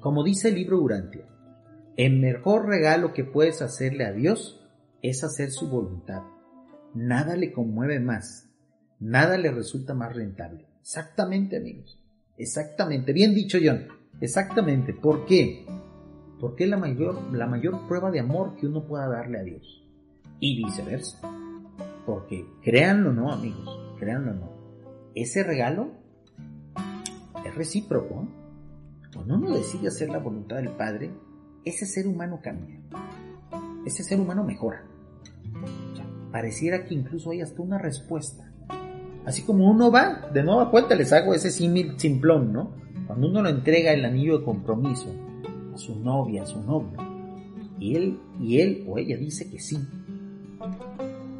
como dice el libro Urantia, el mejor regalo que puedes hacerle a Dios es hacer su voluntad. Nada le conmueve más, nada le resulta más rentable. Exactamente, amigos. Exactamente. Bien dicho, John. Exactamente. ¿Por qué? Porque es la mayor, la mayor prueba de amor que uno pueda darle a Dios y viceversa. Porque créanlo o no, amigos, créanlo o no, ese regalo es recíproco. Cuando uno decide hacer la voluntad del Padre, ese ser humano cambia. Ese ser humano mejora. Pareciera que incluso hay hasta una respuesta. Así como uno va, de nueva cuenta les hago ese símil simplón, ¿no? Cuando uno le entrega el anillo de compromiso a su novia, a su novio, y él, y él o ella dice que sí,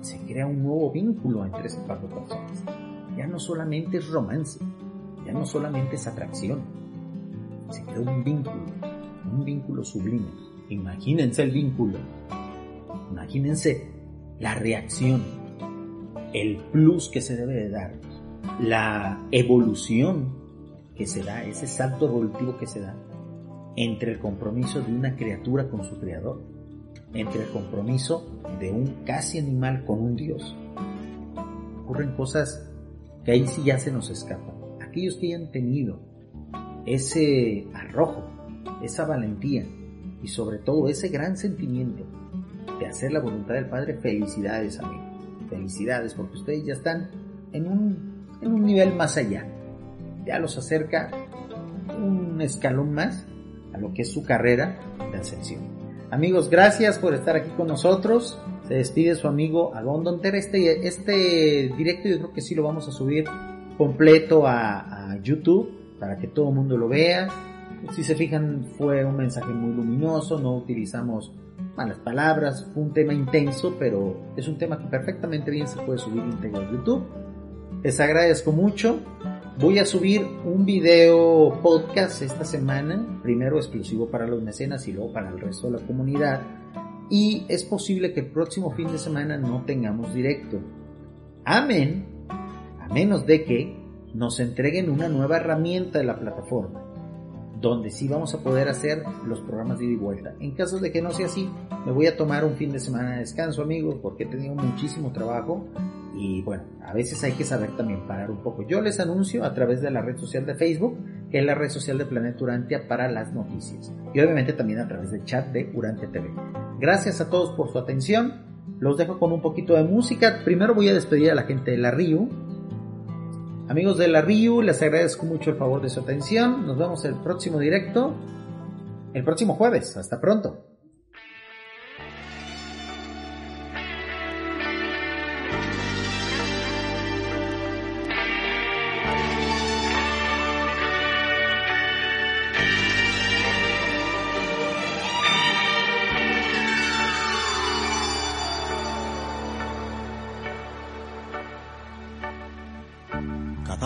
se crea un nuevo vínculo entre esas cuatro personas. Ya no solamente es romance, ya no solamente es atracción, se crea un vínculo, un vínculo sublime. Imagínense el vínculo, imagínense la reacción, el plus que se debe de dar, la evolución que se da, ese salto evolutivo que se da entre el compromiso de una criatura con su creador, entre el compromiso de un casi animal con un dios. Ocurren cosas que ahí sí ya se nos escapan. Aquellos que hayan tenido ese arrojo, esa valentía y sobre todo ese gran sentimiento de hacer la voluntad del Padre, felicidades amigo, felicidades porque ustedes ya están en un, en un nivel más allá, ya los acerca un escalón más a lo que es su carrera de ascensión. Amigos, gracias por estar aquí con nosotros. Se despide su amigo Alon Donter. Este, este directo yo creo que sí lo vamos a subir completo a, a YouTube para que todo el mundo lo vea. Si se fijan, fue un mensaje muy luminoso, no utilizamos malas palabras, un tema intenso, pero es un tema que perfectamente bien se puede subir íntegro a YouTube. Les agradezco mucho. Voy a subir un video podcast esta semana, primero exclusivo para los mecenas y luego para el resto de la comunidad. Y es posible que el próximo fin de semana no tengamos directo. Amén, a menos de que nos entreguen una nueva herramienta de la plataforma, donde sí vamos a poder hacer los programas de ida y vuelta. En caso de que no sea así, me voy a tomar un fin de semana de descanso, amigos, porque he tenido muchísimo trabajo y bueno, a veces hay que saber también parar un poco. Yo les anuncio a través de la red social de Facebook, que es la red social de Planeta Urantia para las noticias. Y obviamente también a través del chat de Urantia TV. Gracias a todos por su atención. Los dejo con un poquito de música. Primero voy a despedir a la gente de la Río. Amigos de la Río, les agradezco mucho el favor de su atención. Nos vemos el próximo directo. El próximo jueves. Hasta pronto.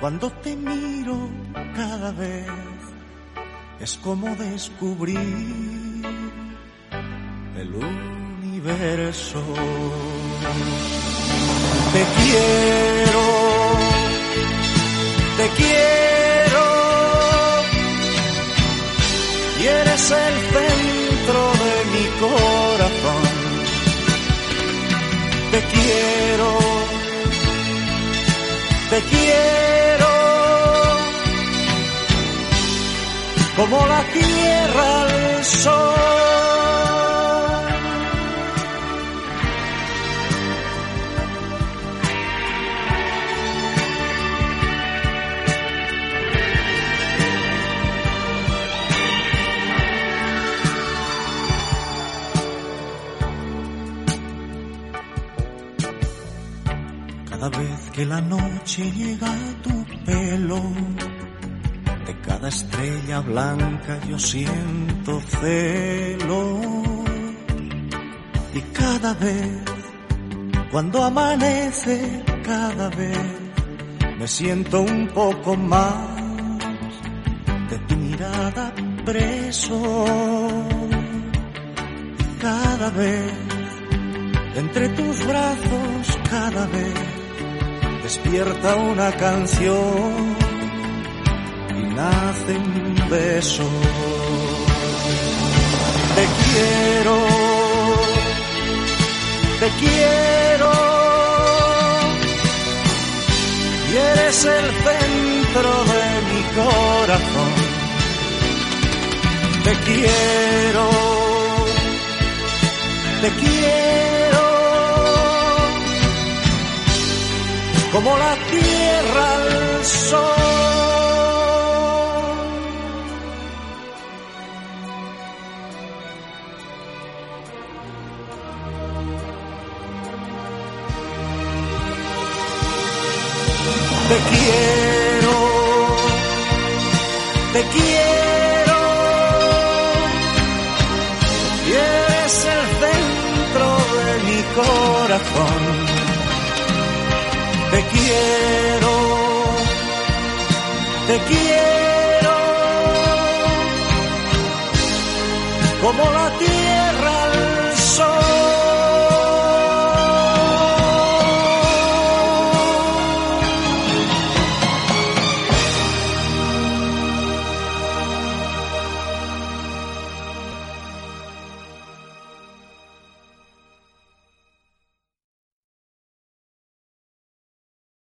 cuando te miro cada vez es como descubrir el universo. Te quiero, te quiero como la tierra al sol. Cada vez que la noche llega a tu pelo, cada estrella blanca yo siento celo. Y cada vez, cuando amanece, cada vez me siento un poco más de tu mirada preso. Cada vez, entre tus brazos, cada vez despierta una canción nace un beso. Te quiero, te quiero y eres el centro de mi corazón. Te quiero, te quiero, como la tierra al sol. Te quiero, te quiero. Y eres el centro de mi corazón. Te quiero, te quiero. Como la tierra